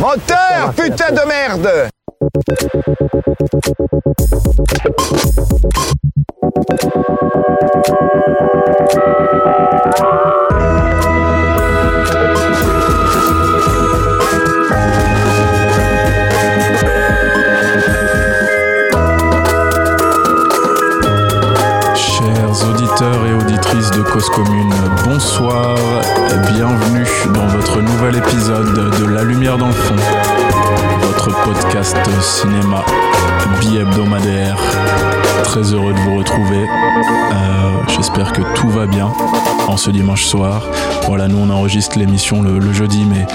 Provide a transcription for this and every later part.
Moteur, putain de merde Cause Commune, bonsoir, bienvenue dans votre nouvel épisode de La Lumière dans le fond, votre podcast cinéma bi-hebdomadaire. Très heureux de vous retrouver. Euh, J'espère que tout va bien en ce dimanche soir. Voilà, nous on enregistre l'émission le, jeudi, mais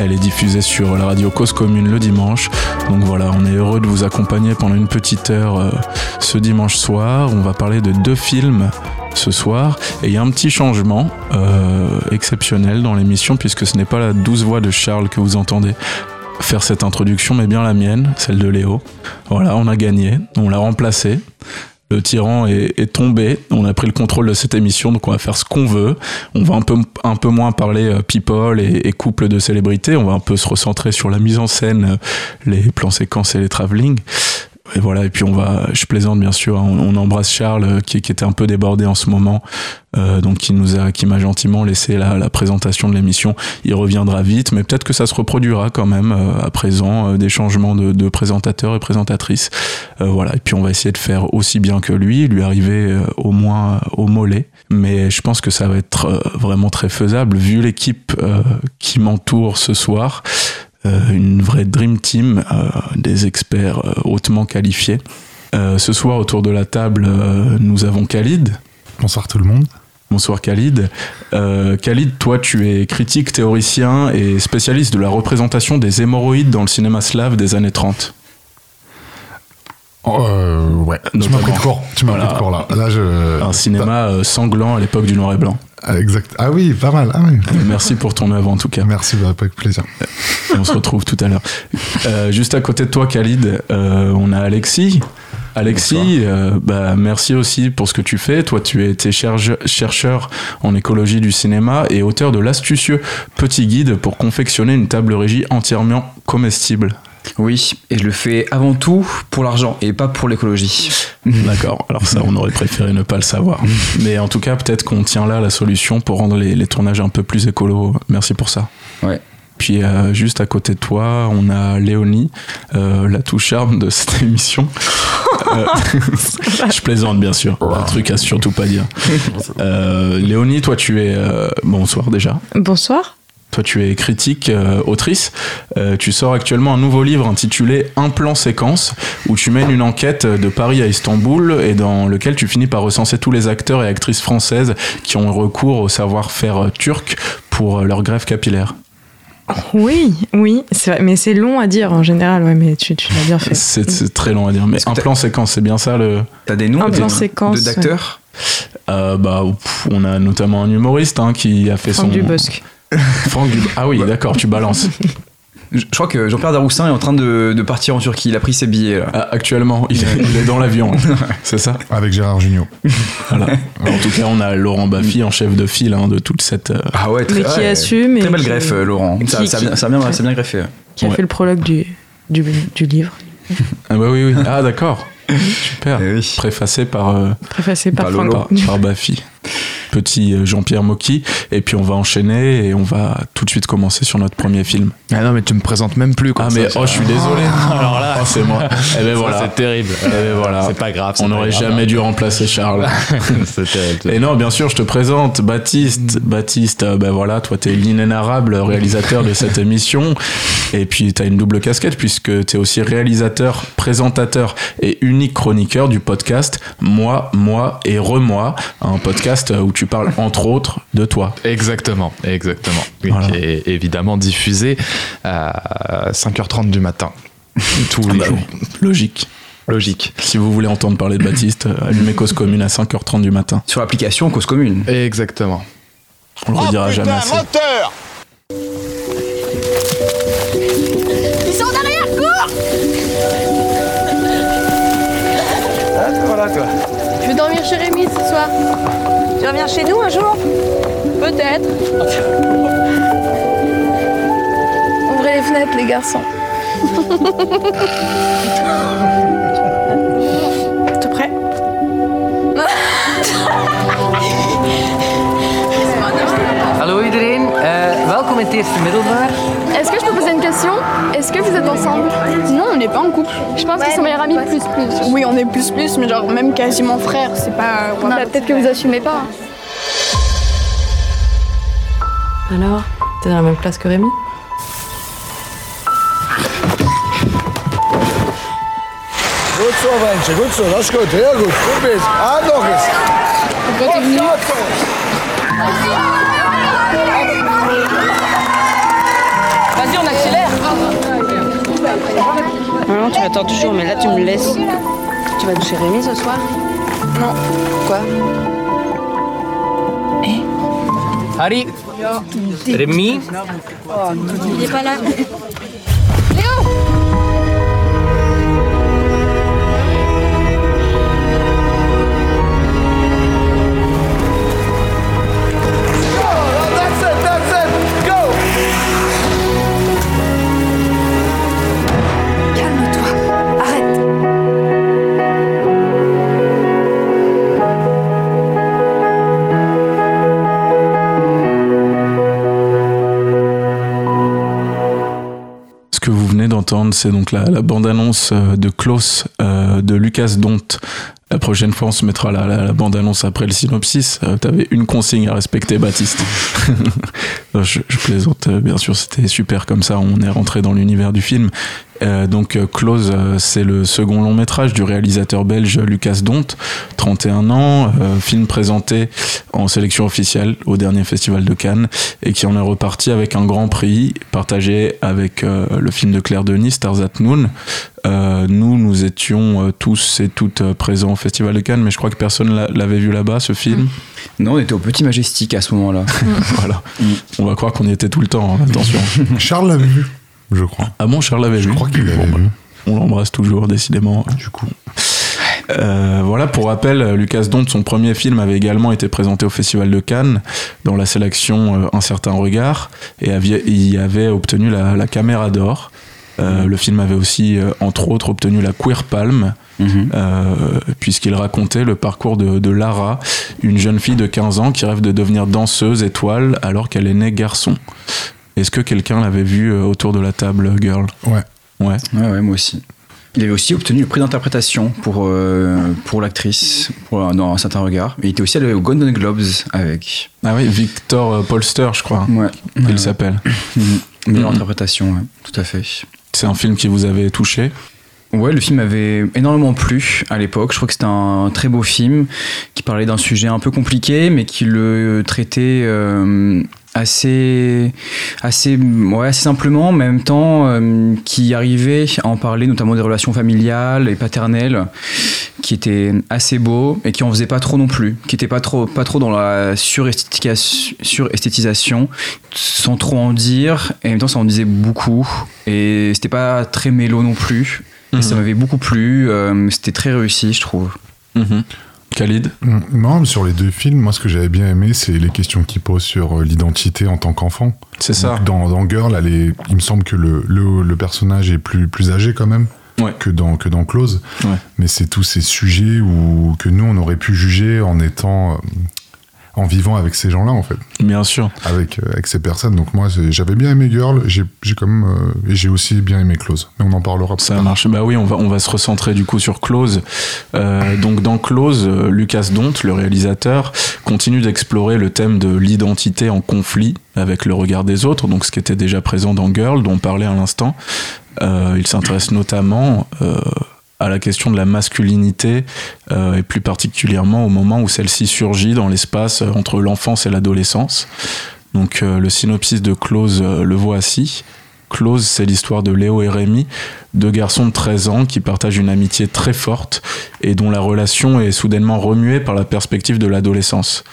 elle est diffusée sur la radio Cause Commune le dimanche. Donc voilà, on est heureux de vous accompagner pendant une petite heure euh, ce dimanche soir. On va parler de deux films ce soir. Et il y a un petit changement euh, exceptionnel dans l'émission, puisque ce n'est pas la douce voix de Charles que vous entendez faire cette introduction, mais bien la mienne, celle de Léo. Voilà, on a gagné, on l'a remplacé. Le tyran est, tombé, on a pris le contrôle de cette émission, donc on va faire ce qu'on veut. On va un peu, un peu moins parler euh, people et, et couple de célébrités, on va un peu se recentrer sur la mise en scène, euh, les plans séquences et les travelling. Et voilà, et puis on va, je plaisante bien sûr, hein, on, on embrasse Charles euh, qui, qui était un peu débordé en ce moment, euh, donc qui nous a, qui m'a gentiment laissé la, la présentation de l'émission. Il reviendra vite, mais peut-être que ça se reproduira quand même euh, à présent, euh, des changements de, de présentateurs et présentatrices. Euh, voilà, et puis on va essayer de faire aussi bien que lui, lui arriver au moins au mollet. Mais je pense que ça va être vraiment très faisable vu l'équipe qui m'entoure ce soir une vraie dream team, euh, des experts euh, hautement qualifiés. Euh, ce soir, autour de la table, euh, nous avons Khalid. Bonsoir tout le monde. Bonsoir Khalid. Euh, Khalid, toi, tu es critique, théoricien et spécialiste de la représentation des hémorroïdes dans le cinéma slave des années 30. Euh, ouais, tu m'as pris de court. Tu m'as Voilà. pris de court là. Là, je. Un cinéma euh, sanglant à l'époque du noir et blanc. Ah, Exact. Ah oui, pas mal. Ah oui. Merci pour ton œuvre en tout cas. Merci, bah, avec plaisir. Et on se retrouve tout à l'heure. Euh, juste à côté de toi, Khalid, euh, on a Alexis. Alexis, euh, bah, merci aussi pour ce que tu fais. Toi, tu es chercheur en écologie du cinéma et auteur de l'astucieux petit guide pour confectionner une table régie entièrement comestible. Oui, et je le fais avant tout pour l'argent et pas pour l'écologie. D'accord. Alors ça, on aurait préféré ne pas le savoir. Mais en tout cas, peut-être qu'on tient là la solution pour rendre les, les tournages un peu plus écolos. Merci pour ça. Ouais. Puis euh, juste à côté de toi, on a Léonie, euh, la touche charme de cette émission. Euh, je plaisante bien sûr, un truc à surtout pas dire. Euh, Léonie, toi tu es euh, bonsoir déjà. Bonsoir. Toi tu es critique, euh, autrice. Euh, tu sors actuellement un nouveau livre intitulé Un plan séquence où tu mènes une enquête de Paris à Istanbul et dans lequel tu finis par recenser tous les acteurs et actrices françaises qui ont recours au savoir-faire turc pour euh, leur greffe capillaire. Oui, oui, vrai, mais c'est long à dire en général, ouais, mais tu, tu l'as bien fait. C'est très long à dire, mais un plan séquence, c'est bien ça le. T'as des noms Un plan de- séquence, d'acteurs? Euh, bah, pff, on a notamment un humoriste hein, qui a fait Franck son. Dubosc. Franck Dub- Ah oui, d'accord, tu balances. Je crois que Jean-Pierre Daroussin est en train de, de partir en Turquie. Il a pris ses billets là. Ah, actuellement, il est, il est dans l'avion, c'est ça. Avec Gérard Jugnot. Voilà. En tout cas, on a Laurent Baffy en chef de file hein, de toute cette. euh, Ah ouais, très, Mais qui ouais. assume et Très belle qui- greffe, euh, Laurent. Ça, qui- ça, a qui- bien, ça, a bien, ça a bien greffé. Qui a Ouais. fait le prologue du, du, du livre, Ah bah oui, oui. Ah d'accord. Super. Eh oui. Préfacé par, euh, préfacé par, Par Franck. Lolo. par, par Baffy. Petit euh, Jean-Pierre Mocky. Et puis on va enchaîner et on va tout de suite commencer sur notre premier film. Ah non, mais tu me présentes même plus. Comme Ah ça, mais oh, je suis désolé. Alors là, Oh, c'est moi. Eh ben voilà. c'est terrible. Eh ben voilà. C'est pas grave. On n'aurait grave. jamais dû remplacer Charles. c'est terrible. Et non, bien sûr, je te présente Baptiste. Baptiste, euh, ben voilà, toi, t'es l'inénarrable réalisateur de cette émission. Et puis, t'as une double casquette puisque t'es aussi réalisateur, présentateur et unique chroniqueur du podcast Moi, Moi et Remoi, un podcast où tu parles entre autres de toi. Exactement, exactement. Voilà. Qui est évidemment diffusé à 5h30 du matin. Tous les Bah jours. Logique. Logique. Si vous voulez entendre parler de Baptiste, euh, allumez Cause Commune à 5h30 du matin. Sur l'application Cause Commune. Exactement. On le redira jamais assez. moteur Ils sont en arrière, cours Voilà toi? Je vais dormir chez Rémi ce soir. Tu reviens chez nous un jour Peut-être. Ouvrez les fenêtres. les garçons. T'es prêt Hallo iedereen, Eh, welkom in het eerste middelbaar. Est-ce que je peux poser une question? Est-ce que vous êtes ensemble Non, on n'est pas en couple. Je pense qu'ils sont meilleurs amis plus plus. Oui, on est plus plus, mais genre même quasiment frères. C'est pas. Bah, Peut-être que vous assumez pas. Alors, t'es dans la même classe que Rémi? Gut so, Mensch, gut so, das ist gut, sehr gut. Gut bist. Ah, noch ist. Vas-y, on Non, tu m'attends toujours, mais là tu me laisses. Tu vas chez Rémi ce soir? Non. Quoi? Harry, Rémi, Il est pas là. That's c'est donc la, la bande-annonce euh, de Klaus euh, de Lucas Dont. La prochaine fois, on se mettra la, la, bande-annonce après le synopsis. Euh, T'avais une consigne à respecter, Baptiste. Non, je, plaisante, euh, bien sûr, c'était super comme ça. On est rentré dans l'univers du film. Euh, donc, euh, Close, euh, c'est le second long métrage du réalisateur belge Lucas Dont, 31 ans, euh, film présenté en sélection officielle au dernier festival de Cannes et qui en est reparti avec un grand prix partagé avec euh, le film de Claire Denis, Stars at Noon. Euh, nous, nous étions euh, tous et toutes euh, présents au festival de Cannes, mais je crois que personne l'a- l'avait vu là-bas, ce film. Non, on était au Petit Majestic à ce moment-là. voilà. On va croire qu'on y était tout le temps, hein, attention. Charles l'avait vu, je crois. Ah bon, Charles l'avait Je crois qu'il l'avait Bon, bah, vu. On l'embrasse toujours, décidément. Du coup. Euh, voilà, pour rappel, Lucas Dont, son premier film avait également été présenté au Festival de Cannes dans la sélection euh, Un certain regard et avait, y avait obtenu la, la caméra d'or. Euh, le film avait aussi, entre autres, obtenu la Queer Palm, Mhm. euh, puisqu'il racontait le parcours de, de Lara, une jeune fille de 15 ans qui rêve de devenir danseuse étoile alors qu'elle est née garçon. Est-ce que quelqu'un l'avait vu euh, autour de la table, Girl? Ouais. Ouais. Ouais, ouais, moi aussi. Il avait aussi obtenu le prix d'interprétation pour, euh, pour l'actrice, pour, dans un certain regard. Et il était aussi allé au Golden Globes avec. Ah oui, Victor euh, Polster, je crois, Ouais. il Ouais, s'appelle. ouais. Meilleure Mhm. interprétation, ouais, tout à fait. C'est un film qui vous avait touché? Ouais, le film avait énormément plu à l'époque. Je crois que c'était un très beau film qui parlait d'un sujet un peu compliqué, mais qui le traitait euh, assez, assez, ouais, assez simplement, mais en même temps euh, qui arrivait à en parler, notamment des relations familiales et paternelles, qui étaient assez beaux et qui en faisaient pas trop non plus, qui étaient pas trop, pas trop dans la suresthétisation, sans trop en dire, et en même temps ça en disait beaucoup, et c'était pas très mélo non plus. Et ça Mhm. m'avait beaucoup plu, euh, c'était très réussi, je trouve. Mhm. Khalid Mm, Non, mais sur les deux films, moi, ce que j'avais bien aimé, c'est les questions qu'il pose sur euh, l'identité en tant qu'enfant. C'est ça. Dans, dans Girl, elle est- il me semble que le, le, le personnage est plus, plus âgé quand même Ouais. que, dans, que dans Close. Ouais. Mais c'est tous ces sujets où, que nous, on aurait pu juger en étant. En vivant avec ces gens-là, en fait, Bien sûr. avec, euh, avec ces personnes. Donc, moi, j'avais bien aimé Girl, j'ai j'ai quand même. euh, et j'ai aussi bien aimé Close. Mais on en parlera plus Ça tard. marche. Bah oui, on va, on va se recentrer du coup sur Close. Euh, donc dans Close, euh, Lucas Dont, le réalisateur, continue d'explorer le thème de l'identité en conflit avec le regard des autres, donc ce qui était déjà présent dans Girl, dont on parlait à l'instant. Euh, il s'intéresse notamment euh, à la question de la masculinité euh, et plus particulièrement au moment où celle-ci surgit dans l'espace euh, entre l'enfance et l'adolescence. Donc euh, le synopsis de Close le voici. Close, c'est l'histoire de Léo et Rémi, deux garçons de 13 ans qui partagent une amitié très forte et dont la relation est soudainement remuée par la perspective de l'adolescence.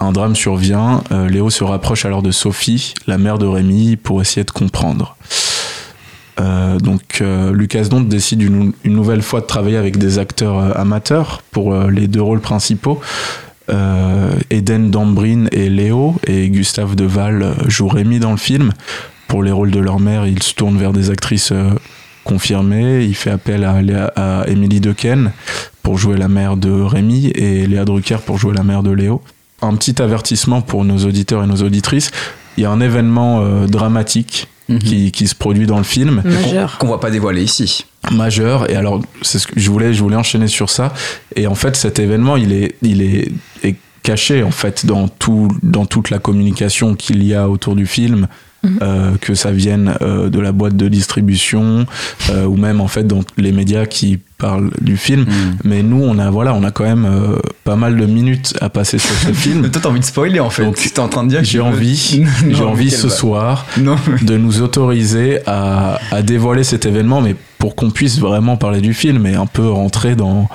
Un drame survient, Léo se rapproche alors de Sophie, la mère de Rémi, pour essayer de comprendre. Euh, donc euh, Lucas Dont décide une, nouvelle fois de travailler avec des acteurs euh, amateurs pour les deux rôles principaux. Eden Dambrin et Léo et Gustave Deval jouent Rémi dans le film. pour les rôles de leur mère, il se tourne vers des actrices confirmées. Il fait appel à, Léa- à Emily Dequesne pour jouer la mère de Rémi et Léa Drucker pour jouer la mère de Léo. Un petit avertissement pour nos auditeurs et nos auditrices. Il y a un événement dramatique qui, qui se produit dans le film Majeur. Qu'on va pas dévoiler ici. majeur et alors c'est ce que je voulais je voulais enchaîner sur ça et en fait cet événement il est il est, est caché en fait dans tout dans toute la communication qu'il y a autour du film Mhm. euh, que ça vienne euh, de la boîte de distribution euh, ou même en fait dans les médias qui parlent du film mais nous on a voilà on a quand même euh, pas mal de minutes à passer sur ce film Toi, t'as envie de spoiler en fait. Donc, T'es en train de dire j'ai envie j'ai envie ce va- soir Non, de nous autoriser à, à dévoiler cet événement, mais pour qu'on puisse vraiment parler du film et un peu rentrer dans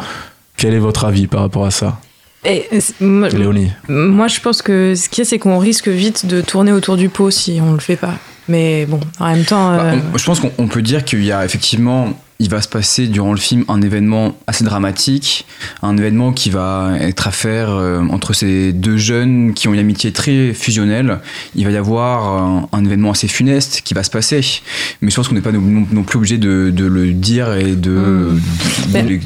quel est votre avis par rapport à ça, Et, euh, c'est- moi, Léonie moi, je pense que ce qu'il y a, c'est qu'on risque vite de tourner autour du pot si on le fait pas. Mais bon, en même temps. Bah, euh, on- je pense qu'on on peut dire qu'il y a effectivement, il va se passer durant le film un événement assez dramatique, un événement qui va être à faire euh, entre ces deux jeunes qui ont une amitié très fusionnelle. Il va y avoir un, un événement assez funeste qui va se passer, mais je pense qu'on n'est pas non, non- non plus obligé de, de le dire et de. Mm. de- Ben- de-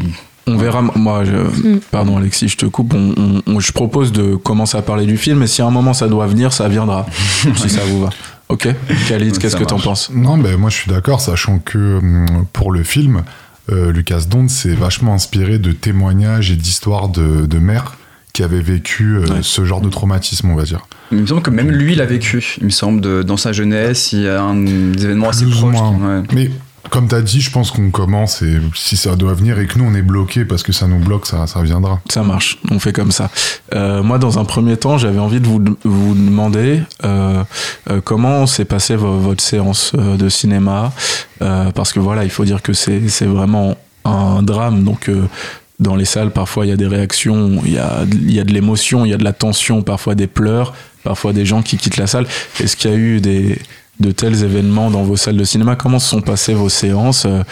On verra, moi, je, Mm. pardon Alexis, je te coupe, on- on- on- je propose de commencer à parler du film, et si à un moment ça doit venir, ça viendra, si ça vous va. Ok Khalid, qu'est-ce que t'en penses? Non, ben moi je suis d'accord, sachant que hum, pour le film, euh, Lucas Dont s'est vachement inspiré de témoignages et d'histoires de, de mères qui avaient vécu euh, Ouais. ce genre de traumatisme, on va dire. Il me semble que même lui l'a vécu. Il me semble de- dans sa jeunesse, il y a un des événements assez Plus proches. ouais. Mais comme tu as dit, je pense qu'on commence et si ça doit venir et que nous on est bloqué parce que ça nous bloque, ça, ça viendra. Ça marche, on fait comme ça. Euh, moi, dans un premier temps, j'avais envie de vous, vous demander euh, euh, comment s'est passée vo- votre séance de cinéma, parce que voilà, il faut dire que c'est vraiment un drame, donc dans les salles, parfois il y a des réactions, il y a, y a de l'émotion, il y a de la tension, parfois des pleurs, parfois des gens qui quittent la salle. Est-ce qu'il y a eu des, de tels événements dans vos salles de cinéma Comment se sont passées vos séances Euh,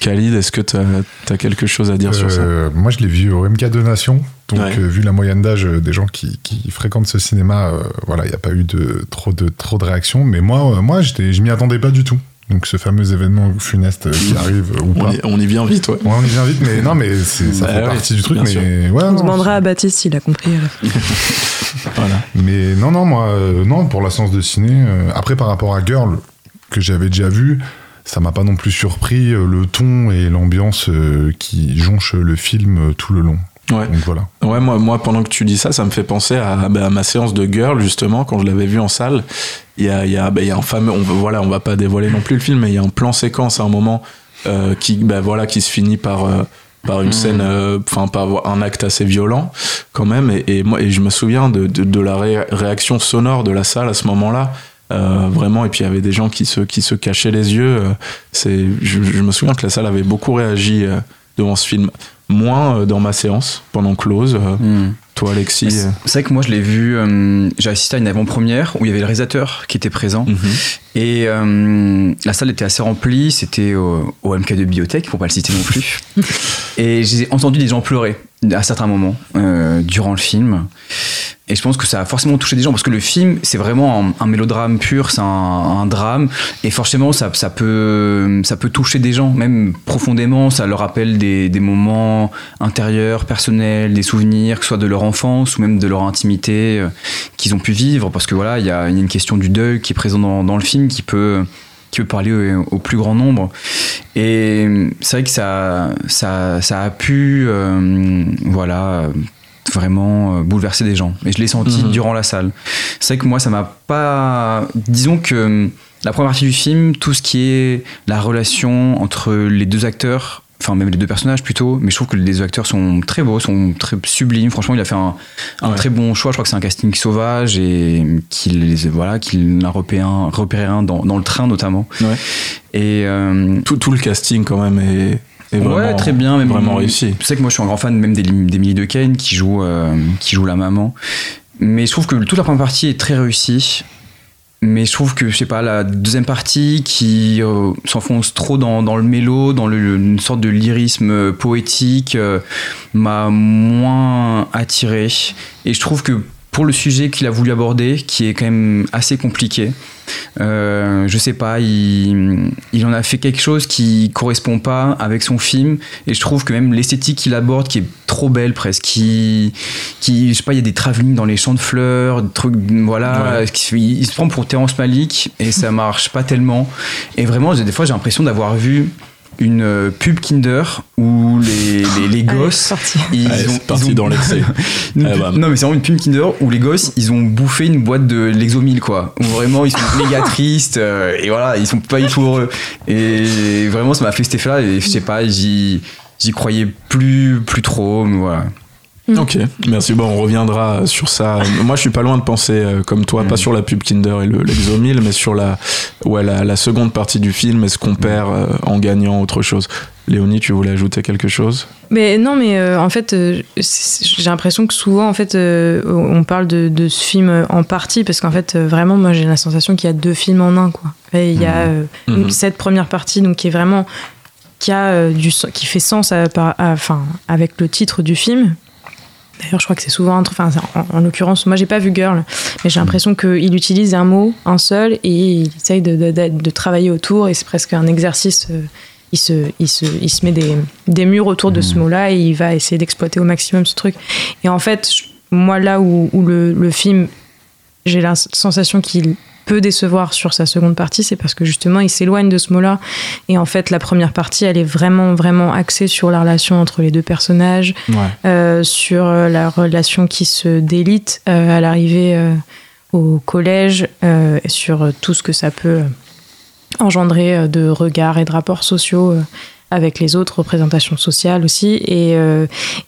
Khalid, est-ce que tu as, quelque chose à dire sur ça? Euh, moi je l'ai vu au MK Donation, donc Ouais. euh, vu la moyenne d'âge des gens qui, qui fréquentent ce cinéma, euh, voilà, il n'y a pas eu de trop de trop de réactions. Mais moi, euh, moi, je m'y attendais pas du tout. Donc ce fameux événement funeste qui arrive ou on pas. y, on y vient vite, ouais. Ouais, on y vient vite, mais non, mais ça Bah fait partie du truc. Mais on non, demandera à Baptiste s'il a compris. Voilà. Mais non, non, moi, euh, non, pour la séance de ciné. euh, après, par rapport à Girl, que j'avais déjà vu, ça m'a pas non plus surpris euh, le ton et l'ambiance qui jonchent le film tout le long. Ouais. Donc voilà. Ouais, moi, moi, pendant que tu dis ça, ça me fait penser à, bah, à ma séance de Girl, justement, quand je l'avais vu en salle. Il y a, il y, a, bah, il y a un fameux. On, voilà, on va pas dévoiler non plus le film, mais il y a un plan séquence à un moment qui, bah, voilà, qui se finit par. Par une scène, euh, enfin par un acte assez violent quand même, et, et moi et je me souviens de, de, de la ré- réaction sonore de la salle à ce moment-là, euh, vraiment, et puis il y avait des gens qui se qui se cachaient les yeux. euh, c'est, je, je me souviens que la salle avait beaucoup réagi devant ce film, moins dans ma séance pendant close. Hmm. Toi, Alexis. C'est euh, c'est vrai que moi je l'ai vu, euh, j'ai assisté à une avant-première où il y avait le réalisateur qui était présent mhm. et euh, la salle était assez remplie, c'était au, au MK de Bibliothèque pour pas le citer non plus. et j'ai entendu des gens pleurer à certains moments euh, durant le film. Et je pense que ça a forcément touché des gens parce que le film, c'est vraiment un, mélodrame pur, c'est un, drame. Et forcément, ça, ça, peut, ça peut toucher des gens, même profondément. Ça leur rappelle des, moments intérieurs, personnels, des souvenirs, que ce soit de leur enfance ou même de leur intimité euh, qu'ils ont pu vivre. Parce que voilà, il y a, une question du deuil qui est présent dans, le film qui peut, qui peut parler au, plus grand nombre. Et c'est vrai que ça, ça, ça a pu, euh, voilà vraiment euh, bouleverser des gens. Et je l'ai senti Mhm. durant la salle. C'est vrai que moi, ça m'a pas. Disons que euh, la première partie du film, tout ce qui est la relation entre les deux acteurs, enfin même les deux personnages plutôt, mais je trouve que les deux acteurs sont très beaux, sont très sublimes. Franchement, il a fait un, un Ouais. très bon choix. Je crois que c'est un casting sauvage et qu'il les- voilà, qu'il a repéré un, repéré un dans, dans le train notamment. Ouais. Et euh, Tout, tout le casting, quand même, est, vraiment, ouais, très bien, même vraiment réussi. Tu sais que moi, je suis un grand fan même d'Emily de Kane qui joue, euh, qui joue la maman. Mais je trouve que toute la première partie est très réussie. Mais je trouve que, je sais pas, la deuxième partie qui euh, s'enfonce trop dans, dans le mélo, dans le- une sorte de lyrisme euh, poétique, euh, m'a moins attiré. Et je trouve que pour le sujet qu'il a voulu aborder, qui est quand même assez compliqué, Euh, je sais pas, il, il en a fait quelque chose qui correspond pas avec son film. Et je trouve que même l'esthétique qu'il aborde, qui est trop belle presque, qui, qui je sais pas, il y a des travelling dans les champs de fleurs, des trucs, voilà. qui- il, se prend pour Terrence Malick et ça marche pas tellement. Et vraiment, des fois, j'ai l'impression d'avoir vu une euh, pub Kinder où les, les, les Allez, gosses parti. ils Allez, ont- parti ils ont- dans l'excès. Pub- ben. non mais c'est vraiment une pub Kinder où les gosses ils ont bouffé une boîte de l'exomil quoi où vraiment ils sont méga tristes euh, et voilà ils sont pas du tout heureux et vraiment ça m'a fait cet effet là et je sais pas j'y j'y croyais plus plus trop mais voilà Ok, merci. Bon, on reviendra sur ça. Moi, je suis pas loin de penser euh, comme toi, pas sur la pub Kinder et le l'exomil, mais sur la, ouais, la, la seconde partie du film. Est-ce qu'on perd euh, en gagnant autre chose? Léonie, tu voulais ajouter quelque chose? Mais non, mais euh, en fait, euh, j'ai l'impression que souvent, en fait, euh, on parle de, de ce film en partie parce qu'en fait, euh, vraiment, moi, j'ai la sensation qu'il y a deux films en un, quoi. Et il y a euh, Mhm. cette première partie, donc qui est vraiment qui a euh, du qui fait sens à- enfin avec le titre du film. D'ailleurs, je crois que c'est souvent un truc. Enfin, en, en l'occurrence, moi, j'ai pas vu Girl, mais j'ai l'impression qu'il utilise un mot, un seul, et il essaye de, de- de- de travailler autour, et c'est presque un exercice. euh, il se, il se, il se met des, des murs autour de ce mot-là, et il va essayer d'exploiter au maximum ce truc. Et en fait, je- moi, là où, où le, le film, j'ai la sensation qu'il peut décevoir sur sa seconde partie, c'est parce que justement, il s'éloigne de ce mot-là. Et en fait, la première partie, elle est vraiment, vraiment axée sur la relation entre les deux personnages, Ouais. euh, sur euh, la relation qui se délite euh, à l'arrivée euh, au collège, et sur tout ce que ça peut engendrer de regards et de rapports sociaux avec les autres, représentations sociales aussi. Et,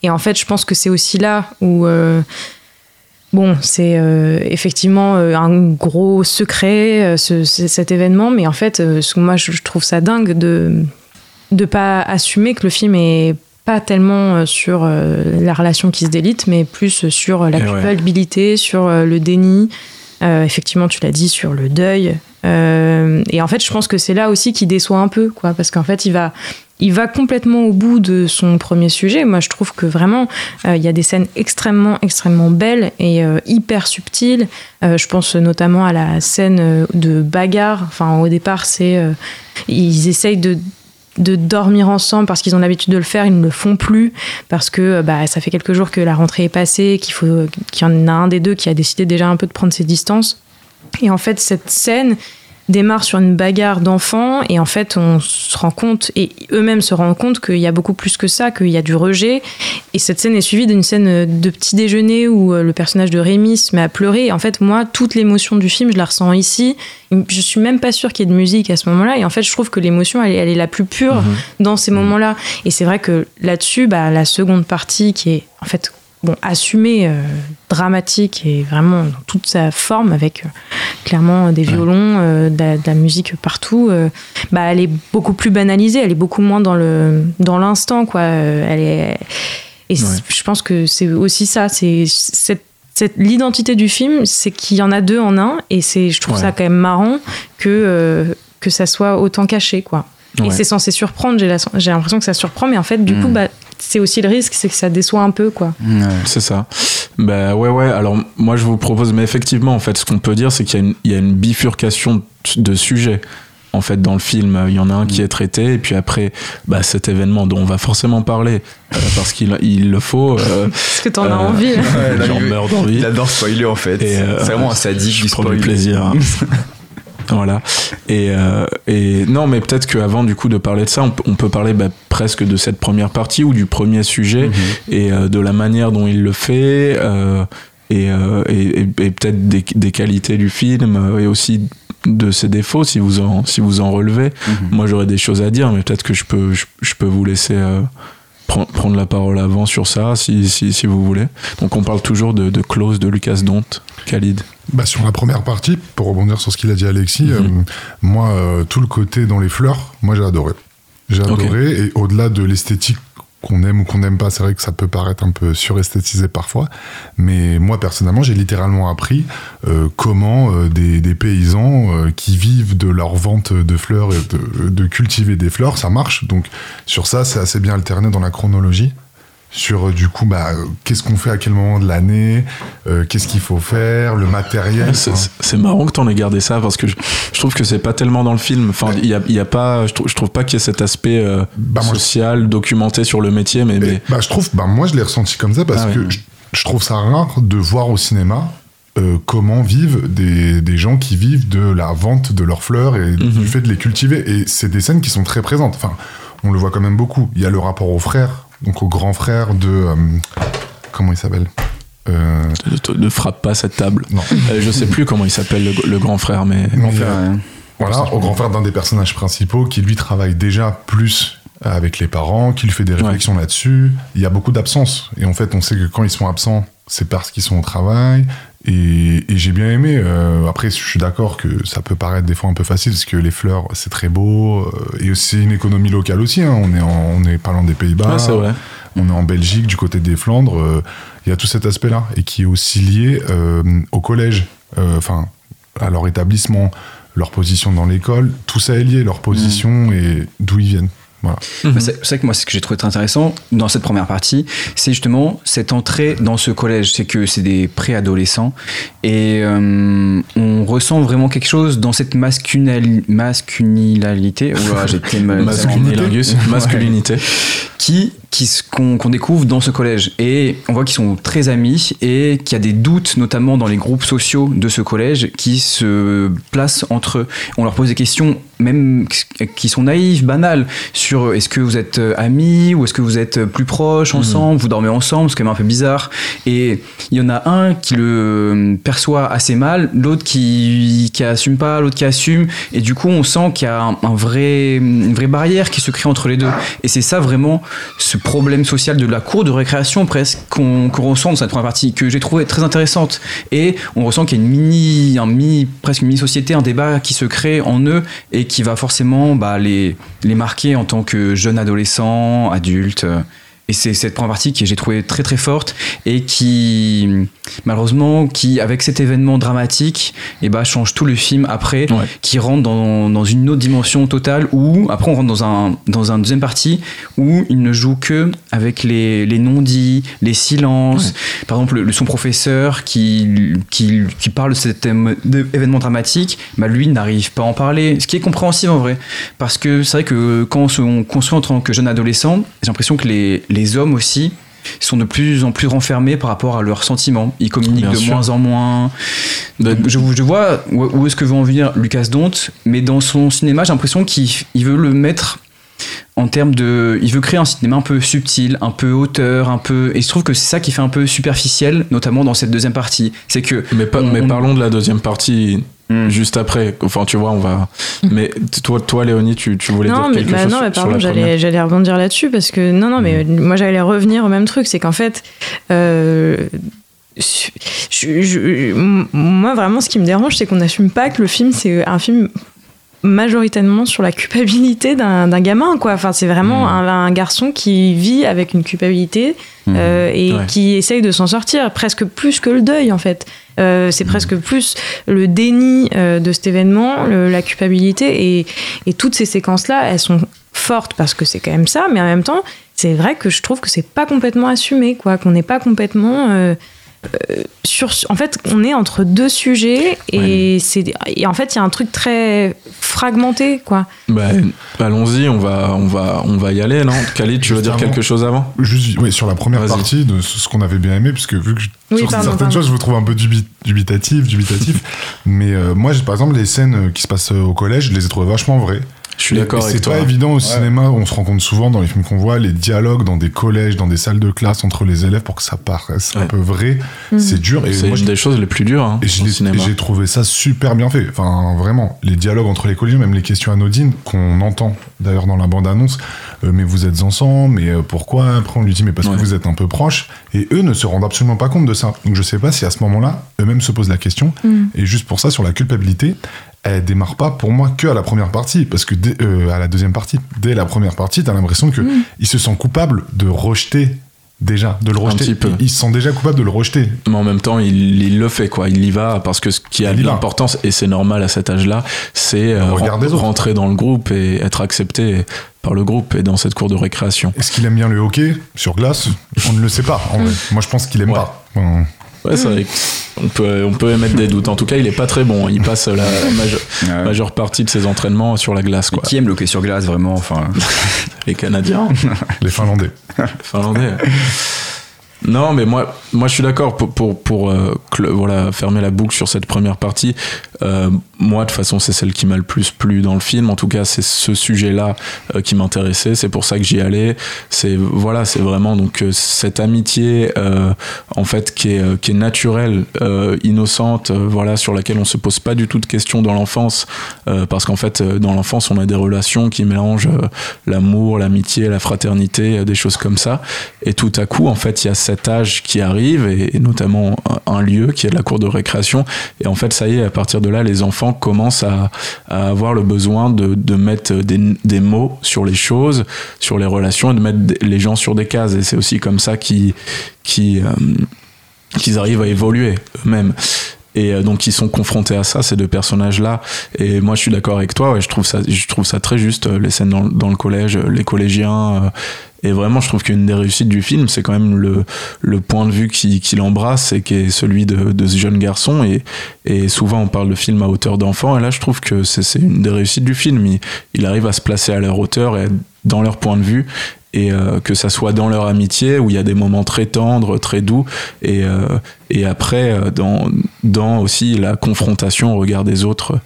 et en fait, je pense que c'est aussi là où... Bon, c'est euh, effectivement euh, un gros secret, euh, ce- ce- cet événement, mais en fait, moi, je je trouve ça dingue de de pas assumer que le film est pas tellement sur la relation qui se délite, mais plus sur la ouais. culpabilité, sur le déni. Effectivement, tu l'as dit, sur le deuil. Et en fait, je pense que c'est là aussi qu'il déçoit un peu, quoi, parce qu'en fait, il va, il va complètement au bout de son premier sujet. Moi, je trouve que vraiment, euh, il y a des scènes extrêmement, extrêmement belles et euh, hyper subtiles. Euh, je pense notamment à la scène de bagarre. Enfin, au départ, c'est ils essayent de de dormir ensemble parce qu'ils ont l'habitude de le faire, ils ne le font plus parce que bah, ça fait quelques jours que la rentrée est passée, qu'il faut qu'il y en a un des deux qui a décidé déjà un peu de prendre ses distances. Et en fait, cette scène démarre sur une bagarre d'enfants et en fait on se rend compte et eux-mêmes se rendent compte qu'il y a beaucoup plus que ça, qu'il y a du rejet. Et cette scène est suivie d'une scène de petit déjeuner où euh, le personnage de Rémi se met à pleurer. Et en fait moi toute l'émotion du film je la ressens ici. Je suis même pas sûre qu'il y ait de musique à ce moment-là. Et en fait je trouve que l'émotion elle, est- elle est la plus pure dans ces moments-là. Et c'est vrai que là-dessus bah, la seconde partie qui est en fait bon assumée euh, dramatique et vraiment dans toute sa forme avec euh, clairement des violons euh, de, la, de la musique partout bah elle est beaucoup plus banalisée elle est beaucoup moins dans le dans l'instant quoi elle est et Ouais. je pense que c'est aussi ça c'est cette l'identité du film, c'est qu'il y en a deux en un, et c'est, je trouve Ouais. ça quand même marrant que que ça soit autant caché, quoi. Ouais. Et c'est censé surprendre. J'ai, l'impression que ça surprend, mais en fait, du coup, bah, c'est aussi le risque, c'est que ça déçoit un peu, quoi. C'est ça. Bah ouais, ouais. Alors moi, je vous propose, mais effectivement, en fait, ce qu'on peut dire, c'est qu'il y a une, il y a une bifurcation de sujets. En fait, dans le film, il y en a un qui est traité, et puis après, bah, cet événement dont on va forcément parler, euh, parce qu'il il le faut. euh, Est-ce que t'en as euh, envie J'en meurs d'envie. il adore spoiler en fait Et, euh, c'est vraiment un sadique je du prends du plaisir. hein. voilà. Et, euh, et non, mais peut-être qu'avant du coup de parler de ça, on, peut- on peut parler bah, presque de cette première partie ou du premier sujet Mhm. et euh, de la manière dont il le fait euh, et, et, et- et peut-être des, des qualités du film et aussi de ses défauts si vous en, si vous en relevez. Mhm. Moi j'aurais des choses à dire, mais peut-être que je peux, je, je peux vous laisser pre- prendre la parole avant sur ça si, si, si vous voulez. Donc on parle toujours de, de Close de Lucas Dont, Khalid. Bah, sur la première partie, pour rebondir sur ce qu'il a dit Alexis, euh, moi, euh, tout le côté dans les fleurs, moi j'ai adoré. J'ai adoré, et au-delà de l'esthétique qu'on aime ou qu'on n'aime pas, c'est vrai que ça peut paraître un peu suresthétisé parfois, mais moi personnellement, j'ai littéralement appris euh, comment euh, des, des paysans euh, qui vivent de leur vente de fleurs et de, de cultiver des fleurs, ça marche. Donc sur ça, c'est assez bien alterné dans la chronologie. Sur euh, du coup bah euh, qu'est-ce qu'on fait à quel moment de l'année, euh, qu'est-ce qu'il faut faire, le matériel. C'est- marrant que t'en aies gardé ça parce que je, je trouve que c'est pas tellement dans le film. Enfin, il y a, il y a pas, je trouve, je trouve pas qu'il y ait cet aspect euh, Bah, moi, social documenté sur le métier, mais, mais bah, je trouve, bah, moi je l'ai ressenti comme ça parce Ah ouais. que je, je trouve ça rare de voir au cinéma euh, comment vivent des, des gens qui vivent de la vente de leurs fleurs et Mhm. du fait de les cultiver. Et c'est des scènes qui sont très présentes. Enfin, on le voit quand même beaucoup. Il y a le rapport au frère, donc au grand frère de. euh, comment il s'appelle Euh, ne, ne frappe pas cette table. Non. Euh, je sais plus comment il s'appelle le, le grand frère, mais euh, euh, Voilà, au grand frère d'un des personnages principaux qui lui travaille déjà plus avec les parents, qui lui fait des réflexions là-dessus. Il y a beaucoup d'absences. Et en fait, on sait que quand ils sont absents, c'est parce qu'ils sont au travail. Et, et j'ai bien aimé. euh, après, je suis d'accord que ça peut paraître des fois un peu facile parce que les fleurs, c'est très beau. euh, et c'est une économie locale aussi. hein. On est en, on est parlant des Pays-Bas. Ouais, c'est vrai. On est en Belgique, du côté des Flandres. euh, Il y a tout cet aspect-là et qui est aussi lié euh, au collège, enfin à leur établissement, leur position dans l'école. Tout ça est lié, leur position et d'où ils viennent. Voilà. C'est vrai que moi, ce que j'ai trouvé très intéressant dans cette première partie, c'est justement cette entrée dans ce collège. C'est que c'est des préadolescents et euh, on ressent vraiment quelque chose dans cette masculinité. Qui qu'on découvre dans ce collège. Et on voit qu'ils sont très amis et qu'il y a des doutes notamment dans les groupes sociaux de ce collège qui se placent entre eux. On leur pose des questions même qui sont naïves banales sur est-ce que vous êtes euh, amis ou est-ce que vous êtes plus proches ensemble vous dormez ensemble c'est quand même un peu bizarre. Et il y en a un qui le perçoit assez mal l'autre qui qui assume pas l'autre qui assume et du coup on sent qu'il y a un, un vrai une vraie barrière qui se crée entre les deux. Et c'est ça vraiment ce problème social de la cour de récréation presque qu'on qu'on ressent dans cette première partie que j'ai trouvé très intéressante. Et on ressent qu'il y a une mini un mini presque une mini société un débat qui se crée en eux et qui va forcément bah, les les marquer en tant que jeunes adolescents adultes et c'est cette première partie que j'ai trouvé très très forte et qui malheureusement qui avec cet événement dramatique et bah change tout le film après Ouais. qui rentre dans, dans une autre dimension totale où après on rentre dans un dans un deuxième partie où il ne joue que avec les, les non-dits les silences. Par exemple le, son professeur qui, qui qui parle de cet événement dramatique bah lui n'arrive pas à en parler ce qui est compréhensible en vrai. Parce que c'est vrai que quand on se on construit en tant que jeune adolescent j'ai l'impression que les, les hommes aussi sont de plus en plus renfermés par rapport à leurs sentiments. Ils communiquent Bien de sûr. moins en moins. De- Je, je vois où, est-ce que veut en venir Lucas Dont, mais dans son cinéma, j'ai l'impression qu'il il veut le mettre en termes de. Il veut créer un cinéma un peu subtil, un peu hauteur, un peu. Et je trouve que c'est ça qui fait un peu superficiel, notamment dans cette deuxième partie. C'est que. Mais, pas- on- mais on- parlons de la deuxième partie Hmm. juste après. Enfin, tu vois, on va. Mais toi, toi Léonie, tu, tu voulais non, dire mais, quelque bah chose non, mais sur pardon, j'allais, j'allais rebondir là-dessus parce que non, non, mais moi j'allais revenir au même truc, c'est qu'en fait, euh, je- je- je- moi vraiment, ce qui me dérange, c'est qu'on n'assume pas que le film, c'est un film majoritairement sur la culpabilité d'un, d'un gamin, quoi. Enfin, c'est vraiment un, un garçon qui vit avec une culpabilité euh, et Ouais. qui essaye de s'en sortir, presque plus que le deuil en fait. Euh, c'est presque plus le déni euh, de cet événement, le- la culpabilité et, et toutes ces séquences-là, elles sont fortes parce que c'est quand même ça, mais en même temps, c'est vrai que je trouve que c'est pas complètement assumé, quoi, qu'on n'est pas complètement euh, euh, sur. En fait, on est entre deux sujets et c'est et en fait il y a un truc très fragmenté, quoi. Bah, allons-y, on va, on va, on va y aller, non? Khalid, tu veux dire quelque chose avant? Juste, oui, sur la première Vas-y. partie de ce ce qu'on avait bien aimé, puisque vu que je- Oui, sur pardon, certaines pardon. choses, je vous trouve un peu dubi- dubitatif, dubitatif. mais euh, moi, j'ai- par exemple, les scènes euh, qui se passent euh, au collège, je les ai trouvées vachement vraies. Je suis d'accord C'est pas évident au cinéma, on se rend compte souvent dans les films qu'on voit, les dialogues dans des collèges, dans des salles de classe entre les élèves pour que ça paraisse un peu vrai. C'est dur. Et C'est moi, une des choses les plus dures hein, et je au l'ai- cinéma. et j'ai trouvé ça super bien fait. Enfin, vraiment, les dialogues entre les collégiens, même les questions anodines qu'on entend d'ailleurs dans la bande-annonce. euh, mais vous êtes ensemble, mais pourquoi? Après, on lui dit, mais parce Ouais. que vous êtes un peu proches. Et eux ne se rendent absolument pas compte de ça. Donc, je sais pas si à ce moment-là, eux-mêmes se posent la question. Mm. Et juste pour ça, sur la culpabilité, elle démarre pas pour moi que à la première partie. Parce que dès- euh, à la deuxième partie, dès la première partie, t'as l'impression que Mm. il se sent coupable de rejeter. Déjà, de le rejeter. petit peu. Il, il se sent déjà coupable de le rejeter. Mais en même temps, il, il le fait, quoi. Il y va parce que ce qui a de l'importance, et c'est normal à cet âge-là, c'est euh, rentrer dans le groupe et être accepté. par le groupe et dans cette cour de récréation. Est-ce qu'il aime bien le hockey sur glace? On ne le sait pas. En vrai. Moi, je pense qu'il aime Ouais. pas. Enfin, Ouais, c'est vrai. On peut, on peut émettre des doutes. En tout cas, il est pas très bon. Il passe la majeure, Ouais. majeure partie de ses entraînements sur la glace, quoi. Qui aime le hockey sur glace, vraiment Enfin, Les Canadiens, les Finlandais. les Finlandais. Non, mais moi, moi, je suis d'accord pour pour, pour euh, voilà fermer la boucle sur cette première partie. Euh, moi, de toute façon, c'est celle qui m'a le plus plu dans le film. En tout cas, c'est ce sujet-là euh, qui m'intéressait. C'est pour ça que j'y allais. C'est voilà, c'est vraiment donc cette amitié en fait qui est qui est naturelle, innocente, voilà, sur laquelle on se pose pas du tout de questions dans l'enfance, parce qu'en fait, dans l'enfance, on a des relations qui mélangent l'amour, l'amitié, la fraternité, des choses comme ça. Et tout à coup, en fait, il y a âge qui arrive, et, notamment un, lieu qui est la cour de récréation. Et en fait, ça y est, à partir de là, les enfants commencent à, avoir le besoin de, mettre des, mots sur les choses, sur les relations, et de mettre les gens sur des cases. Et c'est aussi comme ça qu'ils qui, qu'ils arrivent à évoluer eux-mêmes. Et euh, donc ils sont confrontés à ça, ces deux personnages-là. Et moi je suis d'accord avec toi, ouais, je, trouve ça, je trouve ça très juste, euh, les scènes dans, le collège, euh, les collégiens. et vraiment je trouve qu'une des réussites du film, c'est quand même le, le point de vue qu'il qu'il embrasse et qui est celui de, de ce jeune garçon. Et, et souvent on parle de film à hauteur d'enfant, et là je trouve que c'est une des réussites du film. Il, il arrive à se placer à leur hauteur et dans leur point de vue et euh, que ça soit dans leur amitié où il y a des moments très tendres, très doux, et, euh, et après euh, dans, dans aussi la confrontation au regard des autres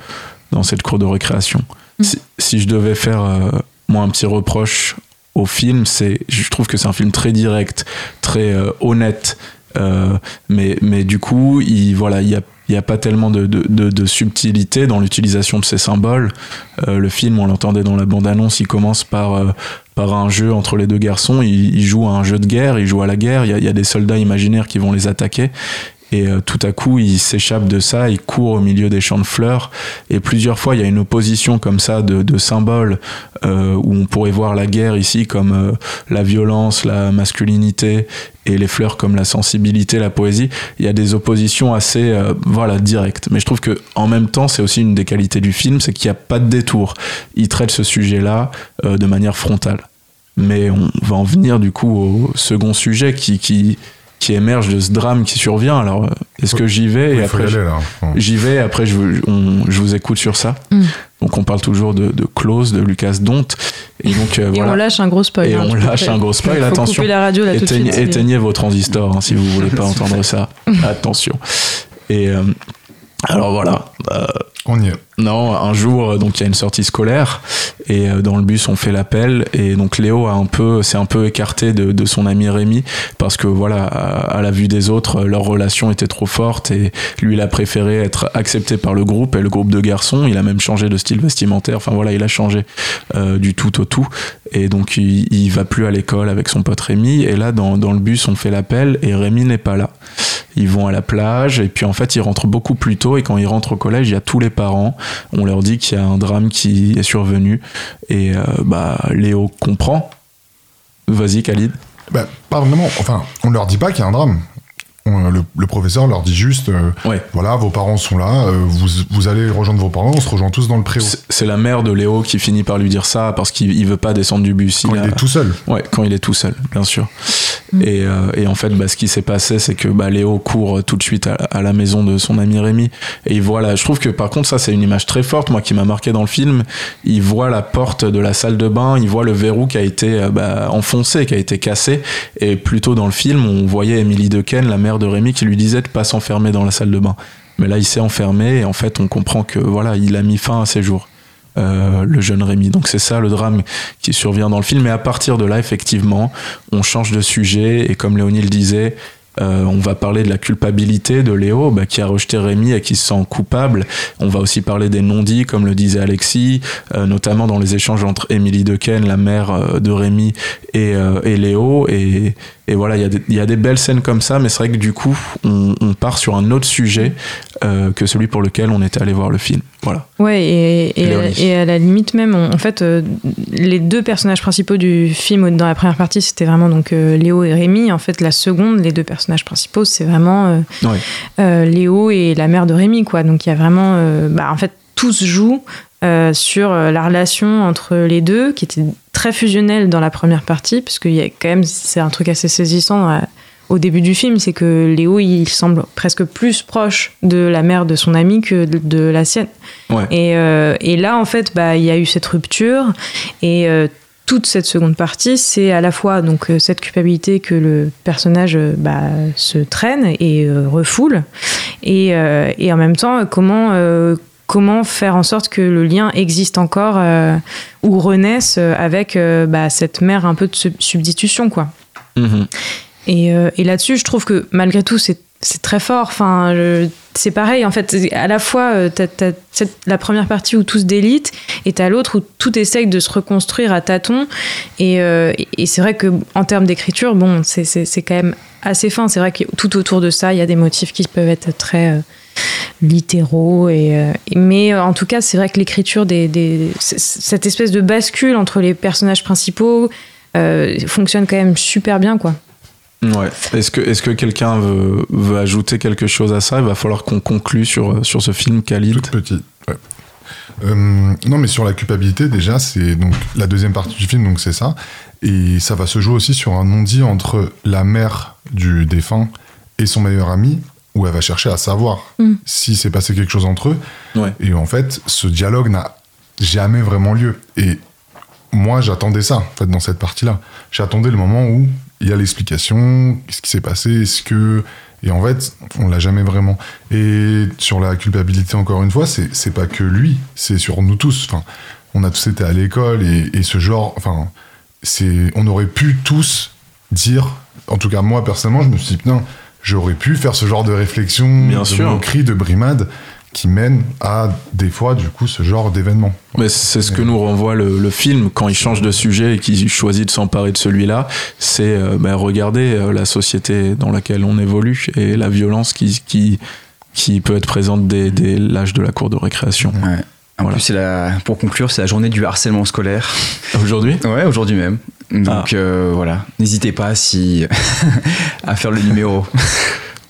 dans cette cour de récréation. Si, si je devais faire euh, moi un petit reproche au film, c'est je trouve que c'est un film très direct, très honnête, mais, mais du coup, il voilà, il y a il n'y a pas tellement de, de, de, de subtilité dans l'utilisation de ces symboles. Euh, le film, on l'entendait dans la bande-annonce, il commence par, euh, par un jeu entre les deux garçons. Ils, jouent à un jeu de guerre, ils jouent à la guerre. Il y a des soldats imaginaires qui vont les attaquer. Et euh, tout à coup, ils s'échappent de ça, ils courent au milieu des champs de fleurs. Et plusieurs fois, il y a une opposition comme ça de, symboles euh, où on pourrait voir la guerre ici comme euh, la violence, la masculinité et les fleurs comme la sensibilité, la poésie. Il y a des oppositions assez voilà directes. Mais je trouve que en même temps, c'est aussi une des qualités du film, c'est qu'il n'y a pas de détour. Il traite ce sujet-là de manière frontale. Mais on va en venir du coup au second sujet qui, qui émerge de ce drame qui survient. Alors, euh, est-ce que j'y vais Oui, faut après J'y vais, après je, vous- on- je vous écoute sur ça. Mm. Donc on parle toujours de, de Close, de Lucas Dont. Et donc euh, Et voilà. on lâche un gros spoil. Et hein, on lâche un gros spoil, Faut attention. couper la radio là tout de Éteignez, suite. éteignez vos transistors hein, si vous voulez pas entendre ça. Attention. Et euh, alors voilà. euh, on y est. non, un jour, euh, donc il y a une sortie scolaire et euh, dans le bus on fait l'appel et donc Léo a un peu, s'est un peu écarté de, son ami Rémi parce que voilà, à, la vue des autres, euh, leur relation était trop forte et lui il a préféré être accepté par le groupe et le groupe de garçons. Il a même changé de style vestimentaire. Enfin voilà, il a changé du tout au tout et donc il, il va plus à l'école avec son pote Rémi et là dans, dans le bus on fait l'appel et Rémi n'est pas là. Ils vont à la plage et puis en fait ils rentrent beaucoup plus tôt et quand ils rentrent au collège il y a tous les parents. On leur dit qu'il y a un drame qui est survenu et euh, bah Léo comprend. Vas-y Khalid. Bah, pas vraiment. Enfin, on leur dit pas qu'il y a un drame. On- le, le professeur leur dit juste, euh, Ouais. voilà, vos parents sont là, euh, vous, vous allez rejoindre vos parents, on se rejoint tous dans le préau. C'est la mère de Léo qui finit par lui dire ça parce qu'il il veut pas descendre du bus. Quand il a- est tout seul. Ouais, quand il est tout seul, bien sûr. Mm. Et, euh, et en fait, bah, ce qui s'est passé, c'est que bah, Léo court tout de suite à, à la maison de son ami Rémi. Et il voit là, je trouve que par contre, ça, c'est une image très forte, moi, qui m'a marqué dans le film. Il voit la porte de la salle de bain, il voit le verrou qui a été euh, bah, enfoncé, qui a été cassé. Et plus tôt dans le film, on voyait Émilie Dequesne, la mère de Rémi, qui lui disait de pas s'enfermer dans la salle de bain. Mais là, il s'est enfermé et en fait, on comprend que voilà, il a mis fin à ses jours. euh, le jeune Rémi. Donc c'est ça le drame qui survient dans le film. Et à partir de là, effectivement, on change de sujet et comme Léonie le disait, euh, on va parler de la culpabilité de Léo bah, qui a rejeté Rémi et qui se sent coupable. On va aussi parler des non-dits, comme le disait Alexis, euh, notamment dans les échanges entre Émilie Dequesne, la mère de Rémi, et, et Léo. Et, et voilà, il y, a des- il y a des belles scènes comme ça, mais c'est vrai que du coup, on, on part sur un autre sujet euh, que celui pour lequel on était allé voir le film. Voilà. Ouais, et, et, à la limite même, on- en fait, euh, les deux personnages principaux du film dans la première partie, c'était vraiment donc euh, Léo et Rémi. En fait, la seconde, les deux personnages principaux, c'est vraiment Ouais. Léo et la mère de Rémi, quoi. Donc il y a vraiment, bah, en fait, tout se joue euh, sur euh, la relation entre les deux, qui était très très fusionnel dans la première partie, parce qu'il y a quand même, c'est un truc assez saisissant euh, au début du film, c'est que Léo, il semble presque plus proche de la mère de son ami que de, de la sienne. Ouais. Et, euh, et là, en fait, bah, il y a eu cette rupture et euh, toute cette seconde partie, c'est à la fois donc cette culpabilité que le personnage bah, se traîne et refoule, et, et en même temps comment comment faire en sorte que le lien existe encore euh, ou renaisse euh, avec euh, bah, cette mère un peu de sub- substitution quoi. Mhm. Et, euh, et là-dessus, je trouve que malgré tout, c'est très fort. Enfin, c'est pareil. En fait, à la fois, t'as cette- la première partie où tout se délite, et t'as l'autre où tout essaye de se reconstruire à tâtons. Et, et- et c'est vrai que en termes d'écriture, bon, c'est, quand même assez fin. C'est vrai que tout autour de ça, il y a des motifs qui peuvent être très littéraux. Et, euh, et- mais euh, en tout cas, c'est vrai que l'écriture des, des- cette espèce de bascule entre les personnages principaux euh, fonctionne quand même super bien, quoi. Ouais. Est-ce que, est-ce que quelqu'un veut, veut ajouter quelque chose à ça? Il va falloir qu'on conclue sur, sur ce film, Khalid. Ouais. Euh, non, mais sur la culpabilité, déjà, c'est donc la deuxième partie du film, donc c'est ça. Et ça va se jouer aussi sur un non-dit entre la mère du défunt et son meilleur ami, où elle va chercher à savoir Mm. si s'est passé quelque chose entre eux. Ouais. Et en fait, ce dialogue n'a jamais vraiment lieu. Et moi, j'attendais ça, en fait, dans cette partie-là. J'attendais le moment où il y a l'explication, qu'est-ce qui s'est passé, est-ce que... Et en fait, on l'a jamais vraiment. Et sur la culpabilité, encore une fois, c'est c'est pas que lui, c'est sur nous tous. Enfin, on a tous été à l'école et, et ce genre... Enfin, c'est... On aurait pu tous dire... En tout cas, moi, personnellement, je me suis dit, putain, j'aurais pu faire ce genre de réflexion, Bien de sûr. moquerie, de brimade, qui mène à, des fois, du coup, ce genre d'événement. Mais c'est ce que nous renvoie le, le film quand il change de sujet et qu'il choisit de s'emparer de celui-là. C'est euh, ben, regarder euh, la société dans laquelle on évolue et la violence qui, qui, qui peut être présente dès, dès l'âge de la cour de récréation. Ouais. En Voilà. plus, c'est la, pour conclure, c'est la journée du harcèlement scolaire. Aujourd'hui? Ouais, aujourd'hui même. Donc euh, voilà, n'hésitez pas si à faire le numéro.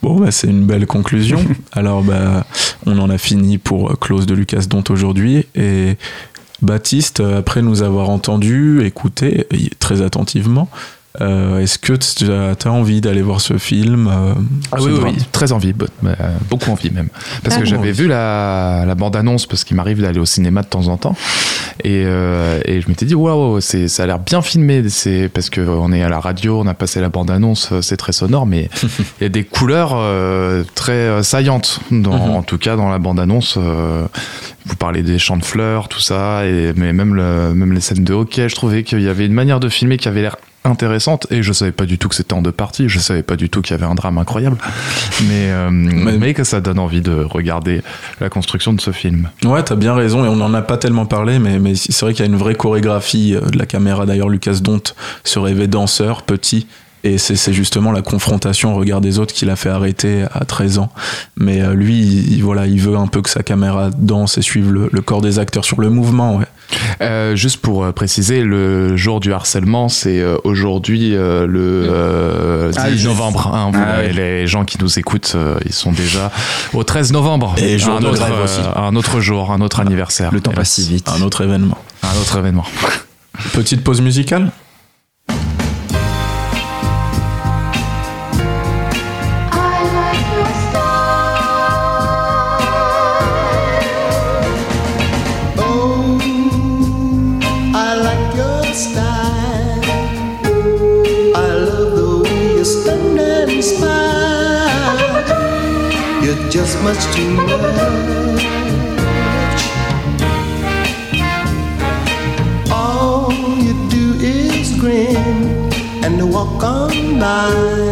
Bon, bah, c'est une belle conclusion. Alors, bah, on en a fini pour Clause de Lucas Dont aujourd'hui. Et Baptiste, après nous avoir entendu, écouté très attentivement, euh, est-ce que tu as, envie d'aller voir ce film euh, Ah ce oui, très envie, euh, beaucoup envie même. Parce Ah que j'avais vu la, la bande-annonce, parce qu'il m'arrive d'aller au cinéma de temps en temps. Et, euh, et je m'étais dit, waouh, ça a l'air bien filmé. Parce qu'on est à la radio, on a passé la bande-annonce, c'est très sonore, mais il y a des couleurs euh, très euh, saillantes, dans, Mhm. en tout cas dans la bande-annonce. euh, vous parlez des champs de fleurs, tout ça, et, mais même, le, même les scènes de hockey, je trouvais qu'il y avait une manière de filmer qui avait l'air intéressante et je savais pas du tout que c'était en deux parties je savais pas du tout qu'il y avait un drame incroyable mais, euh, mais que ça donne envie de regarder la construction de ce film Ouais, t'as bien raison, et on n'en a pas tellement parlé, mais, mais c'est vrai qu'il y a une vraie chorégraphie euh, de la caméra. D'ailleurs, Lucas Dont se rêvait danseur, petit, et c'est justement la confrontation au regard des autres qui l'a fait arrêter à 13 ans. Mais euh, lui, il, il- voilà, il veut un peu que sa caméra danse et suive le, le corps des acteurs sur le mouvement, ouais. Euh, juste pour euh, préciser le jour du harcèlement c'est aujourd'hui euh, le euh, 10 Ah, novembre hein, Ah, ouais. les gens qui nous écoutent euh, ils sont déjà au 13 novembre Et jour un, de autre, grève aussi. un autre jour un autre anniversaire Le temps passe si vite. Un autre événement. un autre événement Petite pause musicale? You're much too much. All you do is grin and walk on by,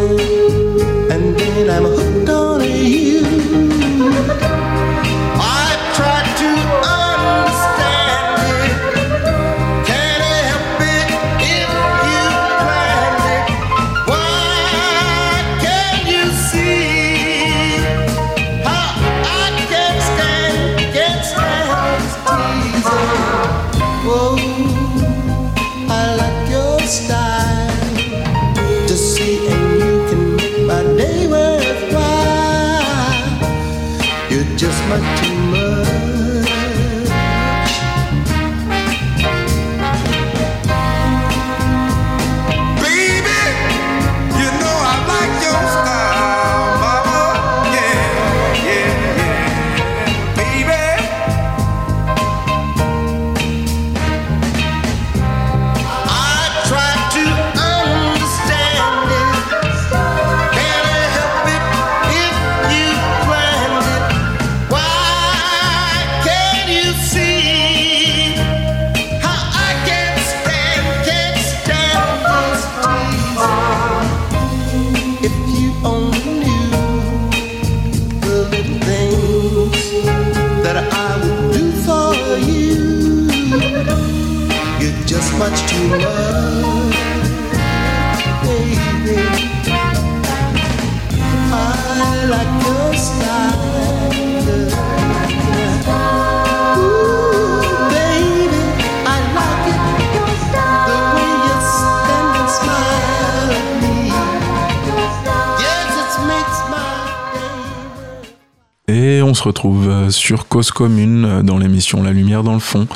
on se retrouve euh, sur Cause Commune euh, dans l'émission La Lumière dans le fond,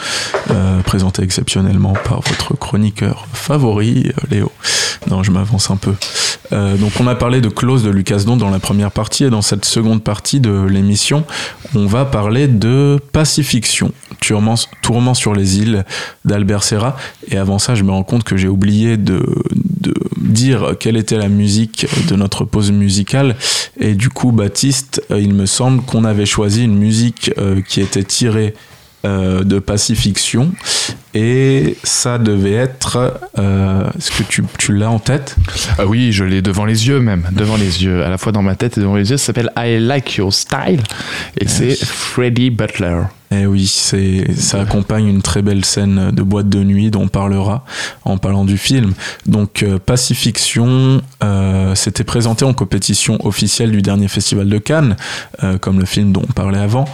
euh, présentée exceptionnellement par votre chroniqueur favori, Léo. Non, je m'avance un peu. Donc on a parlé de Close de Lucas Don dans la première partie et dans cette seconde partie de l'émission, on va parler de Pacifiction, Tourment sur les îles d'Albert Serra. Et avant ça, je me rends compte que j'ai oublié de, de dire quelle était la musique de notre pause musicale. Et du coup, Baptiste, euh, il me semble qu'on avait choisi une musique euh, qui était tirée euh, de Pacifiction. Et ça devait être. euh, Est-ce que tu, tu l'as en tête? Ah oui, je l'ai devant les yeux même, devant les yeux, à la fois dans ma tête et devant les yeux. Ça s'appelle I Like Your Style et c'est Freddie Butler. Eh oui, c'est ça accompagne une très belle scène de boîte de nuit dont on parlera en parlant du film. Donc euh, Pacifiction, euh, c'était présenté en compétition officielle du dernier festival de Cannes, euh, comme le film dont on parlait avant.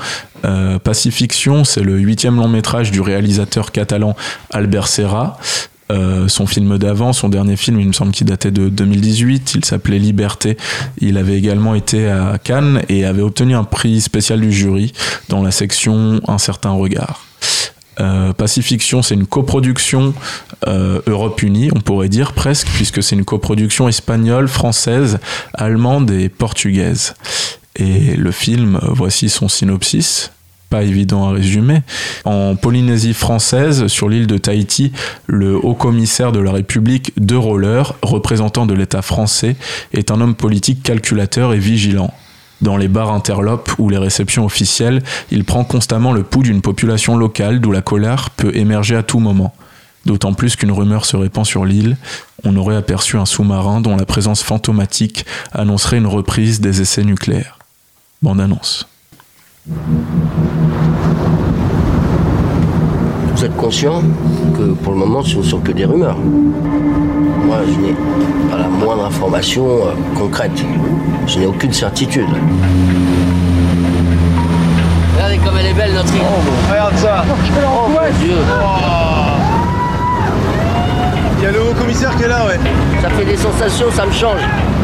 Euh, Pacifiction, c'est le huitième long métrage du réalisateur catalan Albert Serra. Euh, son film d'avant, son dernier film, il me semble qu'il datait de 2018, il s'appelait Liberté. Il avait également été à Cannes et avait obtenu un prix spécial du jury dans la section Un certain regard. Euh, Pacifiction, c'est une coproduction euh, Europe Unie, on pourrait dire presque, puisque c'est une coproduction espagnole, française, allemande et portugaise. Et le film, euh, voici son synopsis pas évident à résumer. En Polynésie française, sur l'île de Tahiti, le haut commissaire de la République de Roller, représentant de l'État français, est un homme politique calculateur et vigilant. Dans les bars interlopes ou les réceptions officielles, il prend constamment le pouls d'une population locale d'où la colère peut émerger à tout moment. D'autant plus qu'une rumeur se répand sur l'île, on aurait aperçu un sous-marin dont la présence fantomatique annoncerait une reprise des essais nucléaires. Bande annonce. Vous êtes conscient que pour le moment, ce ne sont que des rumeurs. Moi, je n'ai pas la moindre information euh, concrète. Je n'ai aucune certitude. Regardez comme elle est belle, notre île. regarde ça. Oh, mon Dieu. Il y a le haut commissaire qui est là, ouais. Ça fait des sensations, ça me change.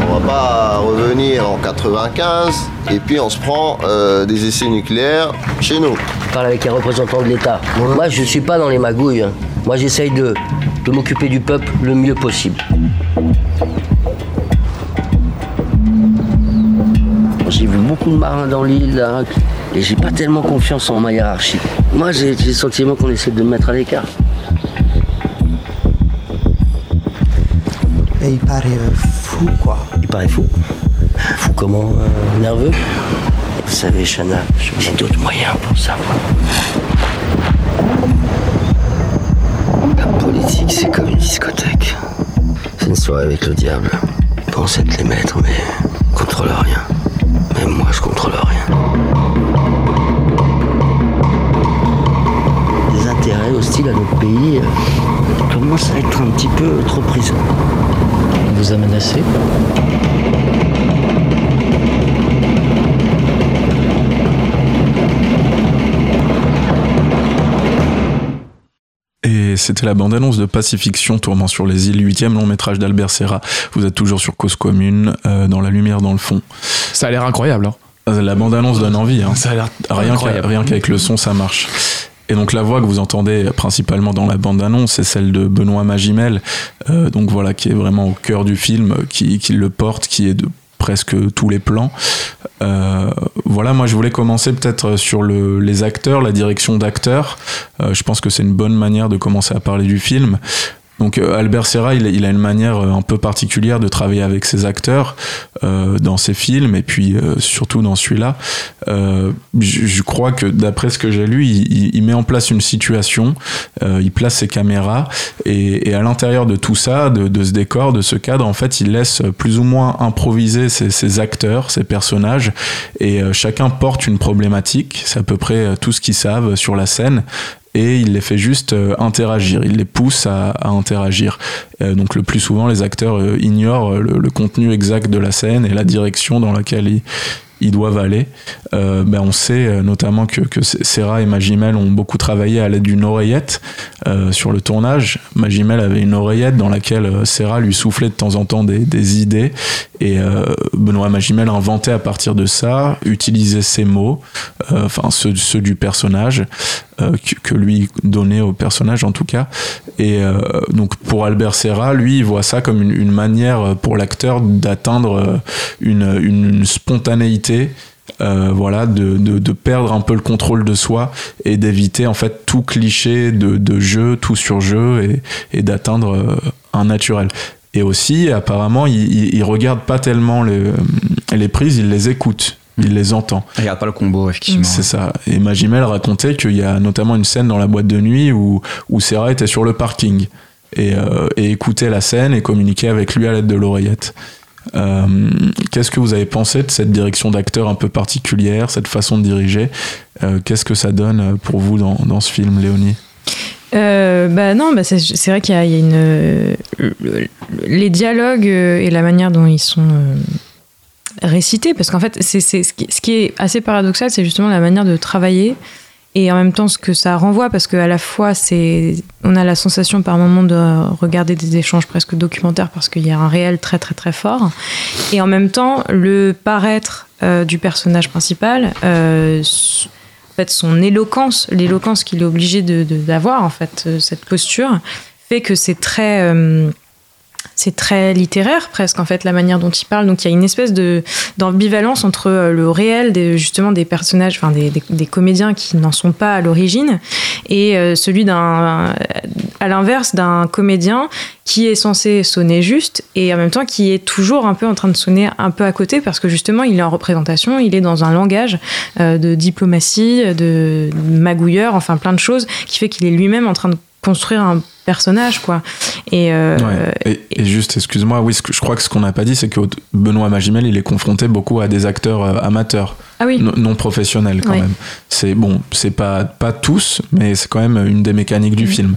On va pas revenir en 95 et puis on se prend euh, des essais nucléaires chez nous. Je parle avec un représentant de l'État. Moi, je suis pas dans les magouilles. hein. Moi, j'essaye de, de m'occuper du peuple le mieux possible. J'ai vu beaucoup de marins dans l'île, là, et j'ai pas tellement confiance en ma hiérarchie. Moi, j'ai j'ai le sentiment qu'on essaie de me mettre à l'écart. Et il paraît euh, fou, quoi. Il paraît fou. Fou comment euh, Nerveux Vous savez, Chana, j'ai d'autres moyens pour ça. La politique, c'est comme une discothèque. C'est une soirée avec le diable. Ils pensent être les maîtres, mais ils contrôlent rien. Même moi, je contrôle rien. Des intérêts hostiles à notre pays euh, commencent à être un petit peu trop présents. Vous a menacé Et c'était la bande-annonce de Pacifiction, tournant sur les îles, huitième long métrage d'Albert Serra. Vous êtes toujours sur Cause Commune, euh, dans la lumière dans le fond. Ça a l'air incroyable. Hein. Euh, La bande-annonce donne envie. Hein. Ça a l'air Rien qu'à- incroyable. rien qu'avec le son, ça marche. Et donc la voix que vous entendez principalement dans la bande-annonce, c'est celle de Benoît Magimel, euh, donc voilà, qui est vraiment au cœur du film, qui, le porte, qui est de presque tous les plans. Euh, voilà, moi je voulais commencer peut-être sur le, les acteurs, la direction d'acteurs. Euh, je pense que c'est une bonne manière de commencer à parler du film. Donc euh, Albert Serra, il, a- il a une manière euh, un peu particulière de travailler avec ses acteurs euh, dans ses films et puis euh, surtout dans celui-là. Euh, je, crois que d'après ce que j'ai lu, il, il- il met en place une situation, euh, il place ses caméras et, et à l'intérieur de tout ça, de, de ce décor, de ce cadre, en fait, il laisse plus ou moins improviser ses, ses acteurs, ses personnages et chacun porte une problématique. C'est à peu près tout ce qu'ils savent sur la scène et il les fait juste euh, interagir, il les pousse à, interagir. Euh, donc le plus souvent, les acteurs euh, ignorent le, contenu exact de la scène et la direction dans laquelle ils, doivent aller. Ben on sait notamment que, que Serra et Magimel ont beaucoup travaillé à l'aide d'une oreillette sur le tournage. Magimel avait une oreillette dans laquelle Serra lui soufflait de temps en temps des, idées et Benoît Magimel inventait à partir de ça, utilisait ses mots, enfin ceux du personnage euh, que, lui donnait au personnage en tout cas. Et euh, donc pour Albert Serra, lui, il voit ça comme une, manière pour l'acteur d'atteindre euh, une, spontanéité. voilà, de, perdre un peu le contrôle de soi et d'éviter en fait tout cliché de, jeu, tout sur jeu et, et d'atteindre un naturel. Et aussi, apparemment, il, regarde pas tellement les prises, il les écoute. Il les entend. Il regarde pas le combo, effectivement. C'est ça. Et Magimel racontait qu'il y a notamment une scène dans la boîte de nuit où, où Serra était sur le parking et, euh, et écoutait la scène et communiquait avec lui à l'aide de l'oreillette. Euh, Qu'est-ce que vous avez pensé de cette direction d'acteur un peu particulière, cette façon de diriger? Euh, Qu'est-ce que ça donne pour vous dans, dans ce film, Léonie? Euh, bah non, bah c'est vrai qu'il y a, y a une euh, le- les dialogues et la manière dont ils sont récités, parce qu'en fait, c'est ce qui, est assez paradoxal, c'est justement la manière de travailler et en même temps ce que ça renvoie, parce qu'à la fois c'est on a la sensation par moment de regarder des échanges presque documentaires parce qu'il y a un réel très très très fort, et en même temps le paraître euh, du personnage principal. euh, en fait, son éloquence, l'éloquence qu'il est obligé de- d'avoir, en fait, euh, cette posture, fait que c'est très, c'est très littéraire presque, en fait, la manière dont il parle. Donc, il y a une espèce de d'ambivalence entre euh, le réel, des, justement, des personnages, enfin, des, des- des comédiens qui n'en sont pas à l'origine, et euh, celui d'un, à l'inverse, d'un comédien qui est censé sonner juste et en même temps qui est toujours un peu en train de sonner un peu à côté parce que justement il est en représentation, il est dans un langage euh, de diplomatie, de magouilleur, enfin plein de choses qui fait qu'il est lui-même en train de construire un personnage quoi. Et, euh, Ouais. Et, et juste, excuse-moi, oui, ce que je crois que ce qu'on n'a pas dit, c'est que Benoît Magimel, il est confronté beaucoup à des acteurs euh, amateurs, Ah oui. non, non professionnels quand même. C'est bon, c'est pas pas tous, mais c'est quand même une des mécaniques du film.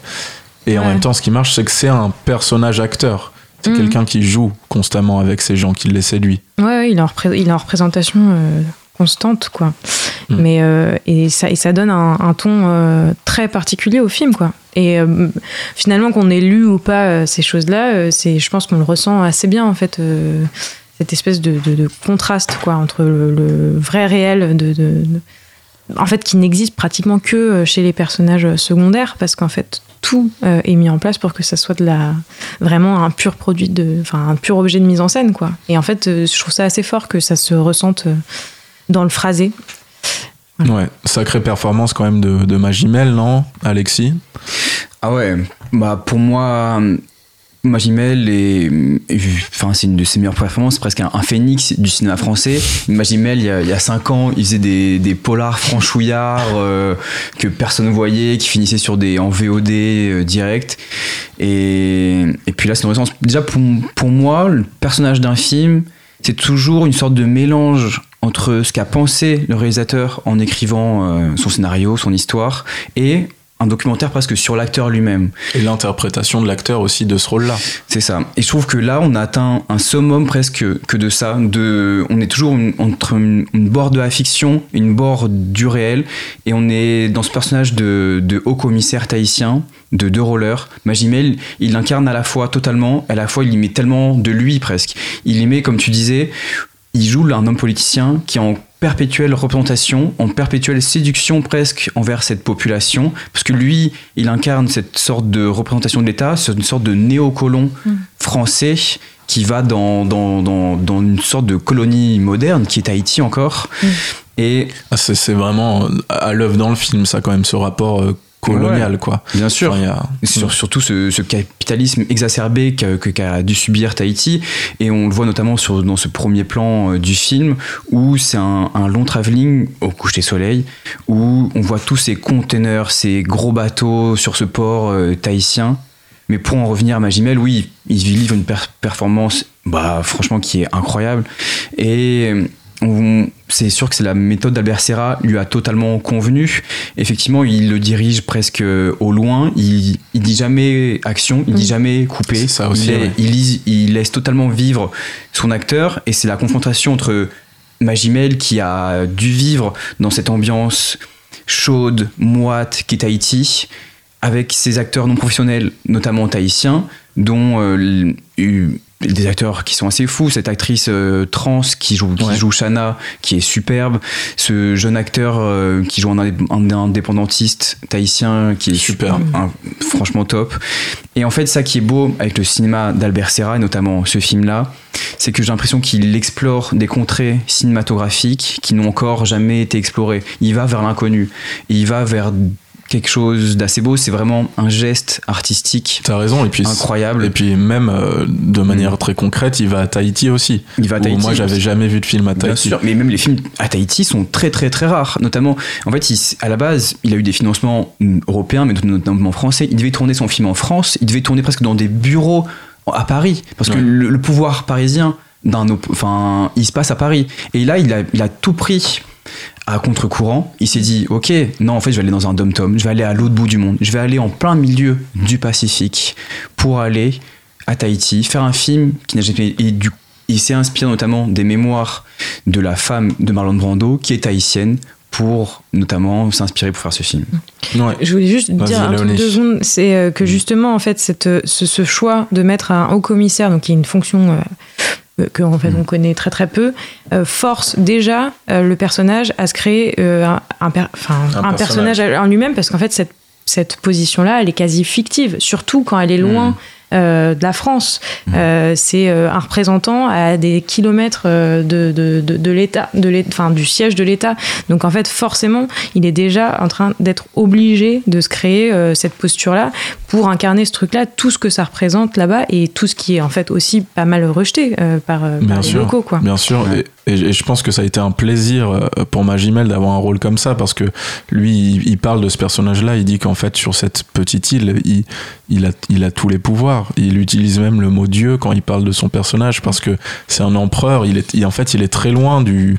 Et en même temps, ce qui marche, c'est que c'est un personnage acteur. C'est Mhm. quelqu'un qui joue constamment avec ces gens, qui les séduit. Ouais, ouais, il est en, repré- il est en représentation euh, constante, quoi. Mm. Mais euh, et ça donne un, ton euh, très particulier au film, quoi. Et euh, finalement, qu'on ait lu ou pas ces choses-là, c'est, je pense qu'on le ressent assez bien, en fait. cette espèce de, contraste, quoi, entre le, vrai réel de, en fait, qui n'existe pratiquement que chez les personnages secondaires, parce qu'en fait, tout est mis en place pour que ça soit de la, vraiment un pur produit de, enfin, un pur objet de mise en scène, quoi. Et en fait, je trouve ça assez fort que ça se ressente dans le phrasé. Ouais, sacrée performance quand même de, de Magimel, non, Alexis? Ah ouais, bah pour moi, Magimel est, enfin c'est une de ses meilleures performances, presque un, phénix du cinéma français. Magimel, il y a, il y a cinq ans, il faisait des, des polars franchouillards euh, que personne ne voyait, qui finissaient sur des en VOD euh, direct. Et, et puis là, c'est une. Déjà pour, pour moi, le personnage d'un film, c'est toujours une sorte de mélange entre ce qu'a pensé le réalisateur en écrivant euh, son scénario, son histoire, et un documentaire presque sur l'acteur lui-même. Et l'interprétation de l'acteur aussi de ce rôle-là. C'est ça. Et je trouve que là, on a atteint un summum presque que de ça. De, on est toujours une- entre une, une bord de la fiction une bord du réel. Et on est dans ce personnage de, de haut commissaire tahitien, de deux rollers. Magimel, il incarne à la fois totalement, à la fois il y met tellement de lui presque. Il y met, comme tu disais, il joue un homme politicien qui est en perpétuelle représentation, en perpétuelle séduction presque envers cette population, parce que lui, il incarne cette sorte de représentation de l'État, c'est une sorte de néocolon Mm. français qui va dans, dans, dans, dans une sorte de colonie moderne qui est Haïti encore. Et Ah, c'est c'est vraiment à l'œuvre dans le film, ça, quand même, ce rapport euh, colonial, Ouais. quoi. Bien sûr. Enfin, a- sur- surtout ce, ce capitalisme exacerbé qu'a que- qu'a dû subir Tahiti. Et on le voit notamment sur, dans ce premier plan euh, du film où c'est un, un long travelling au coucher soleil où on voit tous ces containers, ces gros bateaux sur ce port euh, tahitien. Mais pour en revenir à Magimel, oui, il livre une per- performance bah, franchement qui est incroyable. Et c'est sûr que c'est la méthode d'Albert Serra lui a totalement convenu. Effectivement, il le dirige presque au loin. Il, il dit jamais action, il dit jamais couper. C'est ça aussi, il, est- ouais. il lise- il laisse totalement vivre son acteur et c'est la confrontation entre Magimel qui a dû vivre dans cette ambiance chaude, moite qu'est Tahiti, avec ses acteurs non professionnels, notamment tahitiens, dont euh, des acteurs qui sont assez fous. Cette actrice euh, trans qui joue, qui joue Shana, qui est superbe. Ce jeune acteur euh, qui joue un, indép- un indépendantiste tahitien, qui est super, un- franchement top. Et en fait, ça qui est beau avec le cinéma d'Albert Serra, et notamment ce film-là, c'est que j'ai l'impression qu'il explore des contrées cinématographiques qui n'ont encore jamais été explorées. Il va vers l'inconnu. Il va vers quelque chose d'assez beau. C'est vraiment un geste artistique. T'as raison, et puis incroyable. Et puis même euh, de manière très concrète, il va à Tahiti aussi. Il va à Tahiti. Moi, j'avais jamais vu de film à Bien Tahiti. sûr, mais même les films à Tahiti sont très très très rares. Notamment, en fait, il à la base, il a eu des financements mm, européens, mais notamment français. Il devait tourner son film en France. Il devait tourner presque dans des bureaux à Paris, parce que le, le pouvoir parisien, d'un, enfin, il se passe à Paris. Et là, il a, il a tout pris à contre-courant. Il s'est dit, ok, non, en fait, je vais aller dans un dom-tom. Je vais aller à l'autre bout du monde. Je vais aller en plein milieu du Pacifique pour aller à Tahiti, faire un film qui n'a jamais et du il s'est inspiré notamment des mémoires de la femme de Marlon Brando qui est tahitienne pour notamment s'inspirer pour faire ce film. Je voulais juste dire un truc Léonie. deux secondes, c'est euh, que justement en fait cette, euh, ce, ce choix de mettre un haut commissaire, donc qui est une fonction euh, euh, que en fait on connaît très très peu, euh, force déjà euh, le personnage à se créer euh, un, un per- enfin, Un un personnage. en lui-même parce qu'en fait cette cette position-là, elle est quasi fictive, surtout quand elle est loin euh, de la France. Euh, c'est euh, un représentant à des kilomètres euh, de, de, de, de l'État, enfin, du siège de l'État. Donc en fait, forcément, il est déjà en train d'être obligé de se créer euh, cette posture-là pour incarner ce truc-là, tout ce que ça représente là-bas et tout ce qui est en fait aussi pas mal rejeté euh, par, euh, par les locaux. Quoi. bien sûr. Et, et- je pense que ça a été un plaisir euh, pour Magimel d'avoir un rôle comme ça parce que lui, il, parle de ce personnage-là. Il dit qu'en fait, sur cette petite île, il, il, a, il a tous les pouvoirs. Il utilise même le mot Dieu quand il parle de son personnage parce que c'est un empereur. Il est, il- en fait, il est très loin du,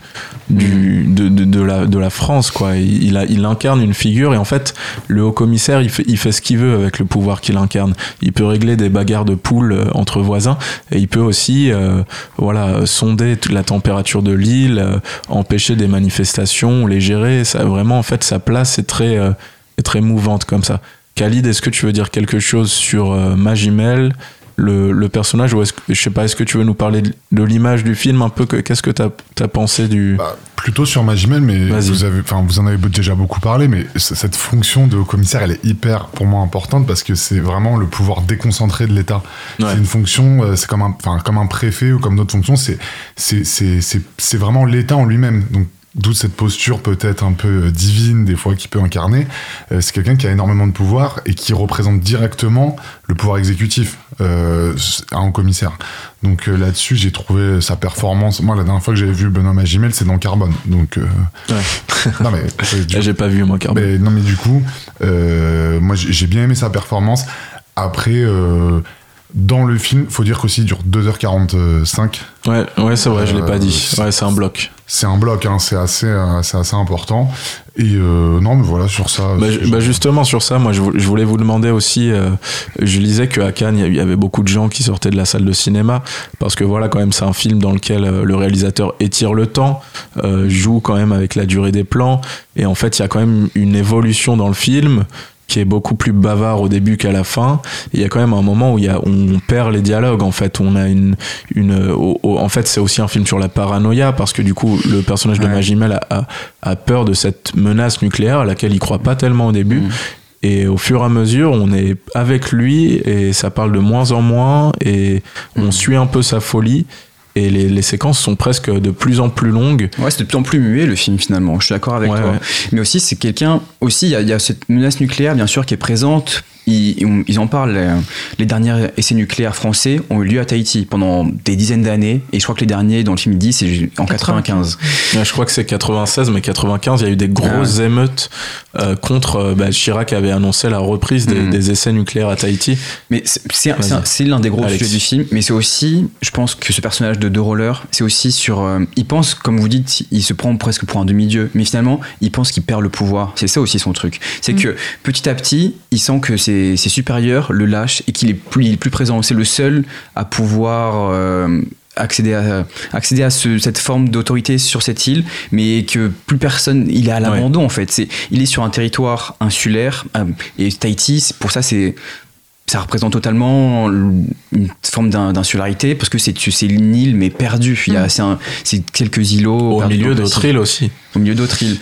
du, de, de, de la, de la France. Quoi. Il, a, il incarne une figure et en fait, le haut commissaire, il fait, il fait ce qu'il veut avec le pouvoir qu'il incarne. Il peut régler des bagarres de poules euh, entre voisins et il peut aussi euh, voilà, sonder la température de l'île, euh, empêcher des manifestations, les gérer. Ça, vraiment, en fait, sa place est très, euh, est très mouvante comme ça. Khalid, est-ce que tu veux dire quelque chose sur euh, Magimel le, le personnage ou est-ce que je sais pas est-ce que tu veux nous parler de, de l'image du film un peu que- qu'est-ce que tu as, pensé du Plutôt sur Magimel, mais vous, avez, vous en avez déjà beaucoup parlé, mais c- cette fonction de commissaire, elle est hyper, pour moi, importante parce que c'est vraiment le pouvoir déconcentré de l'État. C'est une fonction, euh, c'est comme un, comme un préfet ou comme d'autres fonctions, c'est, c'est, c'est, c'est, c'est vraiment l'État en lui-même. Donc, d'où cette posture peut-être un peu euh, divine, des fois, qui peut incarner. Euh, c'est quelqu'un qui a énormément de pouvoir et qui représente directement le pouvoir exécutif, euh, à un commissaire. Donc euh, là-dessus, j'ai trouvé sa performance. Moi, la dernière fois que j'avais vu Benoît Magimel, c'est dans Carbone. Donc, euh, non mais j'ai pas vu moi Carbone. Mais, non mais du coup, moi j'ai bien aimé sa performance. Après, dans le film, faut dire qu'aussi il dure 2h45. Ouais, ouais c'est vrai, je l'ai pas dit. Ouais, c'est un bloc. C'est un bloc, hein, c'est assez, euh, assez important. Et euh, non, mais voilà, sur ça. Bah, bah, justement sur ça, moi je, vou- je voulais vous demander aussi, euh, je lisais qu'à Cannes il y avait beaucoup de gens qui sortaient de la salle de cinéma parce que voilà quand même c'est un film dans lequel euh, le réalisateur étire le temps, euh, joue quand même avec la durée des plans et en fait il y a quand même une évolution dans le film qui est beaucoup plus bavard au début qu'à la fin. Il y a quand même un moment où il y a, on perd les dialogues. En fait, on a une, en fait, c'est aussi un film sur la paranoïa parce que du coup, le personnage de Magimel a, a, a peur de cette menace nucléaire à laquelle il croit pas tellement au début. Et au fur et à mesure, on est avec lui et ça parle de moins en moins et on suit un peu sa folie. Et les, les séquences sont presque de plus en plus longues. Ouais, c'est de plus en plus muet le film finalement, je suis d'accord avec Ouais, toi. ouais. Mais aussi, c'est quelqu'un, aussi, il y, y a cette menace nucléaire bien sûr qui est présente ils, en parlent. euh, Les derniers essais nucléaires français ont eu lieu à Tahiti pendant des dizaines d'années. Et je crois que les derniers, dans le film, ils disent, c'est en 95. Ouais, je crois que c'est 96, mais 95, il y a eu des grosses émeutes euh, contre. euh, bah, Chirac avait annoncé la reprise des, des essais nucléaires à Tahiti. Mais c'est- c'est c'est c'est l'un des gros Alex. sujets du film, mais c'est aussi, je pense que ce personnage de deux rollers, c'est aussi sur. euh, il pense, comme vous dites, il se prend presque pour un demi-dieu, mais finalement, il pense qu'il perd le pouvoir. C'est ça aussi son truc. C'est Mm. que petit à petit, il sent que ses, ses supérieurs le lâchent et qu'il est plus, il est plus présent. C'est le seul à pouvoir. euh, accéder à, accéder à ce- cette forme d'autorité sur cette île, mais que plus personne, il est à l'abandon en fait. C'est, il est sur un territoire insulaire euh, et Tahiti, pour ça, c'est ça représente totalement une forme d'in- d'insularité parce que c'est une île mais perdue. Il y a c'est un- c'est quelques îlots Au milieu d'autres îles aussi. Au milieu d'autres îles.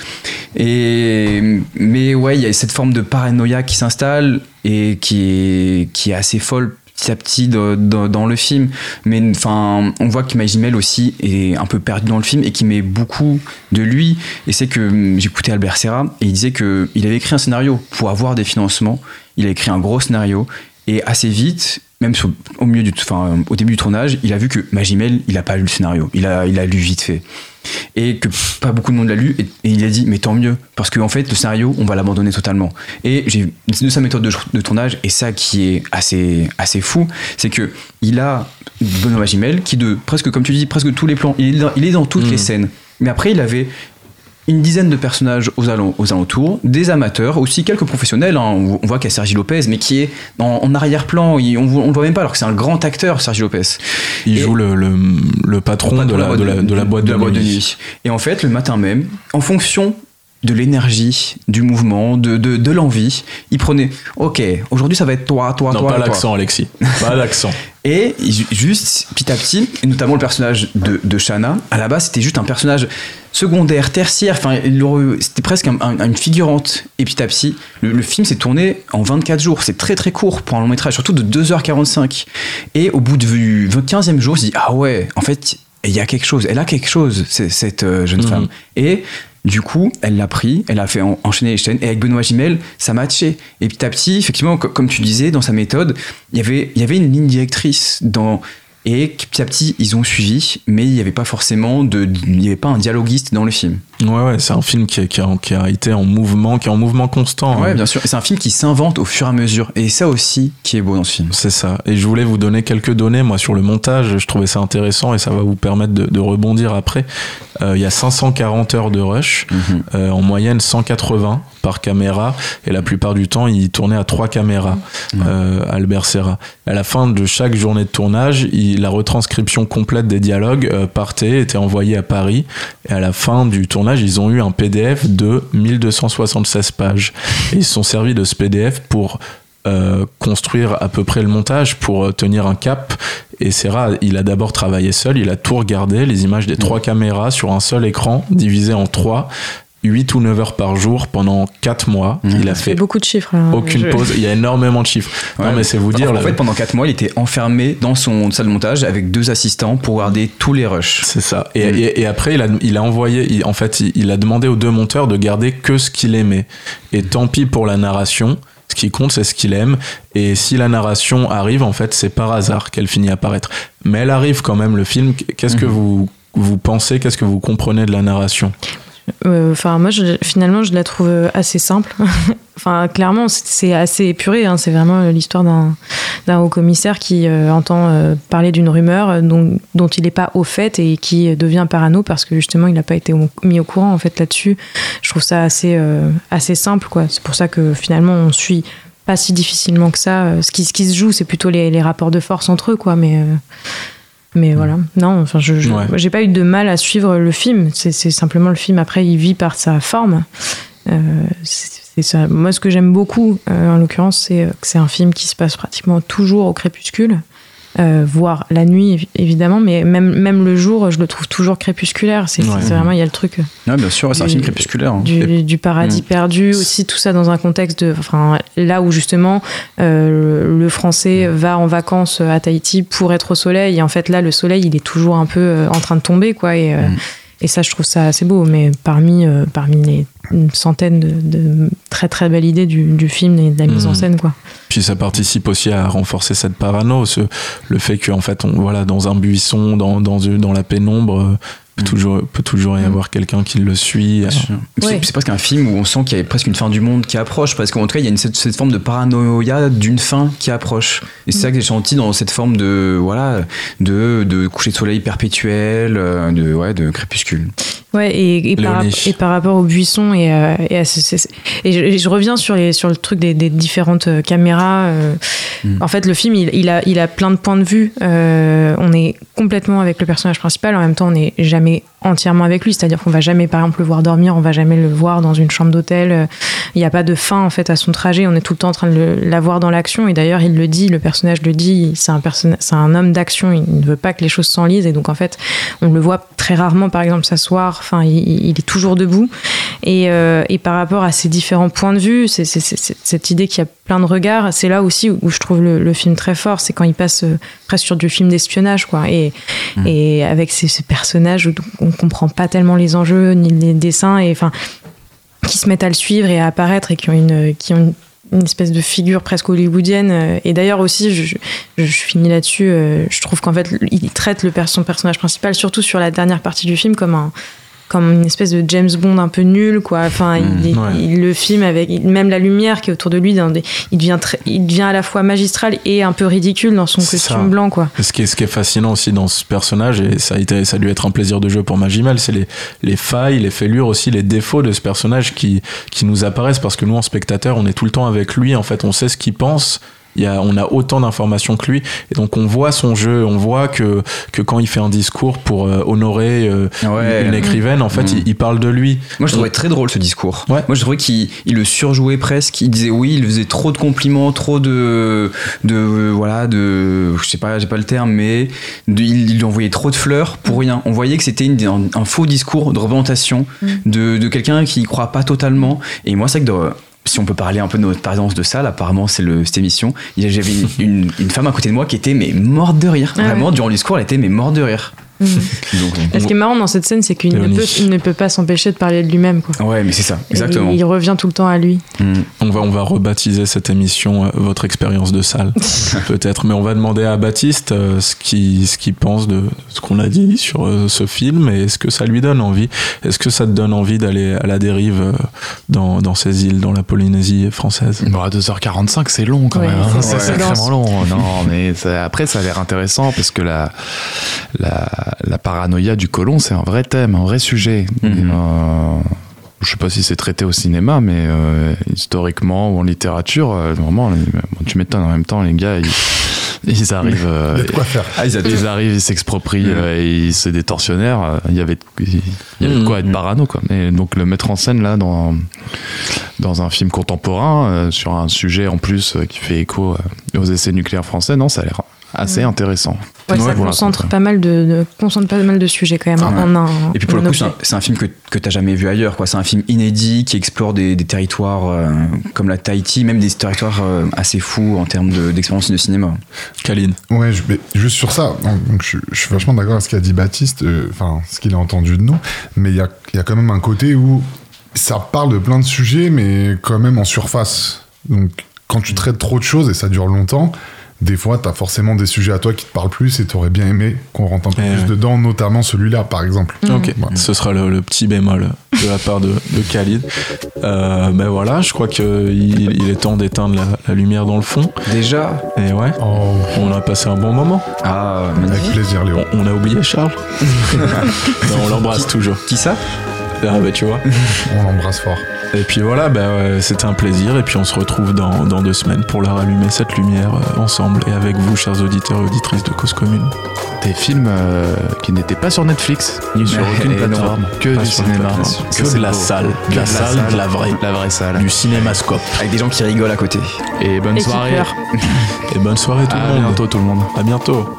Et mais ouais, il y a cette forme de paranoïa qui s'installe et qui est qui est assez folle petit à petit de- de- dans le film. Mais enfin, on voit que Magimel aussi est un peu perdu dans le film et qui met beaucoup de lui. Et c'est que hum, j'écoutais Albert Serra et il disait que il avait écrit un scénario pour avoir des financements. Il a écrit un gros scénario et assez vite, même sur- au milieu du, enfin, au début du tournage, il a vu que Magimel, il a pas lu le scénario. Il a, il a lu vite fait. Et que pas beaucoup de monde l'a lu et, et il a dit mais tant mieux parce qu'en fait le scénario on va l'abandonner totalement. Et j'ai de sa méthode de, de tournage et ça qui est assez assez fou c'est que il a Benoît Magimel qui de presque comme tu dis presque tous les plans. Il est dans, il est dans toutes les scènes. Mais après il avait une dizaine de personnages aux, alentours, des amateurs, aussi quelques professionnels. hein. On, voit qu'il y a Sergi Lopez, mais qui est en, en arrière-plan. On, le voit même pas, alors que c'est un grand acteur, Sergi Lopez. Il Et- joue le, le, le patron de la, de, la, de la boîte de, la boîte de nuit. Et en fait, le matin même, en fonction de l'énergie, du mouvement, de, de, de l'envie, il prenait Ok, aujourd'hui ça va être toi, toi, Non, toi. pas toi. l'accent, Alexis. Pas l'accent. Et ju- juste petit à petit, et notamment le personnage de, de Shana, à la base c'était juste un personnage secondaire, tertiaire, enfin c'était presque un- un- une figurante. Petit, le, le film s'est tourné en 24 jours, c'est très très court pour un long métrage, surtout de 2h45. Et au bout du 15e jour, je dis Ah ouais, en fait il y a quelque chose, elle a quelque chose, cette euh, jeune Mhm. femme. Et du coup, elle l'a pris, elle a fait en- enchaîner les chaînes, et avec Benoît Gimel, ça matchait. Et petit à petit, effectivement, co- comme tu disais, dans sa méthode, il y avait, il y avait une ligne directrice dans. Et petit à petit, ils ont suivi, mais il n'y avait pas forcément de, il n'y avait pas un dialoguiste dans le film. Ouais, ouais, c'est un film qui a, qui, a, qui a été en mouvement, qui est en mouvement constant. Ouais, hein. bien sûr. C'est un film qui s'invente au fur et à mesure. Et ça aussi, qui est beau dans ce film. C'est ça. Et je voulais vous donner quelques données, moi, sur le montage. Je trouvais ça intéressant et ça va vous permettre de, de rebondir après. Euh, Il y a 540 heures de rush, Mhm. euh, en moyenne 180 par caméra. Et la plupart du temps, il tournait à trois caméras, euh, Albert Serra. À la fin de chaque journée de tournage, il- la retranscription complète des dialogues euh, partait, était envoyée à Paris. Et à la fin du tournage, ils ont eu un PDF de 1276 pages. Et ils se sont servis de ce PDF pour euh, construire à peu près le montage pour euh, tenir un cap. Et Serra, il a d'abord travaillé seul, il a tout regardé, les images des trois caméras sur un seul écran, divisé en trois, 8 ou 9 heures par jour pendant 4 mois. Il a fait fait beaucoup de chiffres. hein. aucune Je- pause, il y a énormément de chiffres. non mais c'est vous dire... En fait, pendant 4 mois, il était enfermé dans son salle de montage avec deux assistants pour garder tous les rushs. C'est ça. Et, Mm. et- et après, il a, il a envoyé, il- en fait, il, il a demandé aux deux monteurs de garder que ce qu'il aimait. Et tant pis pour la narration. Ce qui compte, c'est ce qu'il aime. Et si la narration arrive, en fait, c'est par hasard qu'elle finit à apparaître. Mais elle arrive quand même, le film. Qu'est-ce que Mhm. vous, vous pensez? Qu'est-ce que vous comprenez de la narration? Euh, Enfin, moi, finalement, je la trouve assez simple. enfin, clairement, c'est- assez épuré. hein. C'est vraiment l'histoire d'un d'un haut commissaire qui euh, entend euh, parler d'une rumeur dont, dont il n'est pas au fait et qui devient parano parce que justement, il n'a pas été mis au courant en fait là-dessus. Je trouve ça assez assez simple, quoi. C'est pour ça que finalement, on suit pas si difficilement que ça. Ce qui, ce qui se joue, c'est plutôt les, les rapports de force entre eux, quoi. Mais mais voilà, non, enfin, je, Ouais. j'ai pas eu de mal à suivre le film. C'est, simplement le film. Après, il vit par sa forme. Euh, c'est, c'est ça. Moi, ce que j'aime beaucoup, euh, en l'occurrence, c'est euh, que c'est un film qui se passe pratiquement toujours au crépuscule, euh, voire la nuit, évi- évidemment, mais même, même le jour, je le trouve toujours crépusculaire. C'est, Ouais. vraiment, il y a le truc. euh, Ouais, bien sûr, c'est un film crépusculaire. hein. du, du paradis Mm. perdu aussi tout ça dans un contexte de enfin là où justement euh, le, français va en vacances à Tahiti pour être au soleil et en fait là le soleil il est toujours un peu euh, en train de tomber quoi et, euh, Mm. Et ça, je trouve ça assez beau. Mais parmi, euh, parmi les centaines de, de très très belles idées du, du film et de la mise en Mhm. scène, quoi. Puis ça participe aussi à renforcer cette parano, ce- le fait qu'en fait, on, voilà, dans un buisson, dans, dans, dans la pénombre, euh, peut toujours, peut toujours y avoir quelqu'un qui le suit. C'est- Ouais. C'est presque un film où on sent qu'il y a presque une fin du monde qui approche, parce qu'en tout cas, il y a une, cette, cette forme de paranoïa d'une fin qui approche. Et c'est ça que j'ai senti dans cette forme de, voilà, de, de coucher de soleil perpétuel, euh, de, ouais, de crépuscule. Ouais, et, et, par, et par rapport au buisson et, euh, et, à ce- je, reviens sur, les, sur le truc des, des différentes euh, caméras. euh, En fait, le film, il, il a, il a plein de points de vue. Euh, on est complètement avec le personnage principal. En même temps, on n'est jamais entièrement avec lui. C'est-à-dire qu'on va jamais, par exemple, le voir dormir. On va jamais le voir dans une chambre d'hôtel. Il n'y a pas de fin, en fait, à son trajet. On est tout le temps en train de l'avoir dans l'action. Et d'ailleurs, il le dit, le personnage le dit, c'est un, c'est un homme d'action. Il ne veut pas que les choses s'enlisent. Et donc, en fait, on le voit très rarement, par exemple, s'asseoir. Enfin, il, il est toujours debout. Et, euh, et par rapport à ces différents points de vue, c'est, c'est- c'est- c'est- cette idée qu'il y a plein de regards, c'est là aussi où je trouve le, le film très fort. C'est quand il passe euh, presque sur du film d'espionnage, quoi. Et, et avec ces, ces personnages où on comprend pas tellement les enjeux ni les dessins. Et enfin, qui se mettent à le suivre et à apparaître et qui ont une, qui ont une, espèce de figure presque hollywoodienne. Et d'ailleurs aussi, je, je, finis là-dessus, euh, je trouve qu'en fait, il traite le, son personnage principal, surtout sur la dernière partie du film, comme un comme une espèce de James Bond un peu nul quoi enfin il, ouais. il le filme avec même la lumière qui est autour de lui dans des- il devient très- il devient à la fois magistral et un peu ridicule dans son costume ça. blanc quoi Ce qui, est, ce qui est fascinant aussi dans ce personnage, et ça a, été, ça a dû être un plaisir de jeu pour Magimel, c'est les, les failles, les fêlures aussi, les défauts de ce personnage qui, qui nous apparaissent parce que nous, en spectateur, on est tout le temps avec lui, en fait, on sait ce qu'il pense. Il y a, on a autant d'informations que lui et donc on voit son jeu on voit que, que quand il fait un discours pour euh, honorer euh, Ouais. une écrivaine en fait Mm. il, il parle de lui Moi, je trouvais très drôle ce discours. Ouais. Moi, je trouvais qu'il il le surjouait presque. Il disait oui, il faisait trop de compliments, trop de, de voilà, de, je sais pas, j'ai pas le terme, mais de- il, il lui envoyait trop de fleurs pour rien. On voyait que c'était une- un, un faux discours de représentation de, de quelqu'un qui y croit pas totalement. Et moi, c'est que de- si on peut parler un peu de notre présence de salle, apparemment c'est le, cette émission. J'avais une, une- une femme à côté de moi qui était mais morte de rire. Ah Vraiment, ouais. durant le discours, elle était mais morte de rire. Donc, on- Et ce qui est marrant dans cette scène c'est qu'il ne peut, il ne peut pas s'empêcher de parler de lui-même quoi Ouais, mais c'est ça, exactement. il, il revient tout le temps à lui On va, on va rebaptiser cette émission euh, Votre expérience de salle, peut-être. Mais on va demander à Baptiste euh, ce qu'il ce qu'il pense de ce qu'on a dit sur euh, ce film et est-ce que ça lui donne envie Est-ce que ça te donne envie d'aller à la dérive euh, dans, dans ces îles, dans la Polynésie française? Bon, à 2h45, c'est long quand Ouais, même. hein. c'est- sacrément dense. long. Non, mais ça- après, ça a l'air intéressant parce que la, la, la paranoïa du colon, c'est un vrai thème, un vrai sujet. Mhm. Euh, je sais pas si c'est traité au cinéma, mais euh, historiquement ou en littérature, euh, vraiment, les- bon, tu m'étonnes en même temps, les gars, ils, ils arrivent. euh, de quoi faire. Ah, ils ils arrivent, ils s'exproprient, euh, c'est des tortionnaires. euh, Il y avait, de- il y avait de quoi Mhm. être parano, quoi. Et donc le mettre en scène là dans dans un film contemporain euh, sur un sujet en plus euh, qui fait écho euh, aux essais nucléaires français, non, ça a l'air assez intéressant. Ouais, ça voilà, concentre pas mal de, de- concentre pas mal de sujets quand même Ah ouais. en un Et puis pour le coup, c'est un, objet. c'est un film que, que t'as jamais vu ailleurs. quoi. C'est un film inédit qui explore des, des territoires euh, comme la Tahiti, même des territoires euh, assez fous en termes de- d'expérience de, cinéma. Kaline Ouais, je, mais juste sur ça, donc, je, je suis vachement d'accord avec ce qu'a dit Baptiste, euh, enfin, ce qu'il a entendu de nous, mais il y a, il y a quand même un côté où ça parle de plein de sujets, mais quand même en surface. Donc, quand tu traites trop de choses et ça dure longtemps, des fois, t'as forcément des sujets à toi qui te parlent plus et t'aurais bien aimé qu'on rentre un peu Eh plus ouais. dedans, notamment celui-là, par exemple. Ok, Voilà. ce sera le, le petit bémol de la part de, de Khalid. Euh, ben voilà, je crois qu'il il est temps d'éteindre la, la lumière dans le fond. Déjà Et ouais, Oh, on a passé un bon moment. Ah, avec plaisir, Léo. On, on a oublié Charles Non, On l'embrasse toujours. Qui ça? Ah bah tu vois. On l'embrasse fort. Et puis voilà, bah, ouais, c'était un plaisir. Et puis on se retrouve dans, dans deux semaines pour la rallumer cette lumière euh, ensemble et avec vous, chers auditeurs et auditrices de Cause Commune. Des films euh, qui n'étaient pas sur Netflix ni sur aucune plateforme, que du cinéma, Que de la beau. salle. Que De la salle, de la vraie. la vraie salle. Du cinémascope. Avec des gens qui rigolent à côté. Et bonne Et soirée. Et bonne soirée tout À le monde. bientôt tout le monde. À bientôt.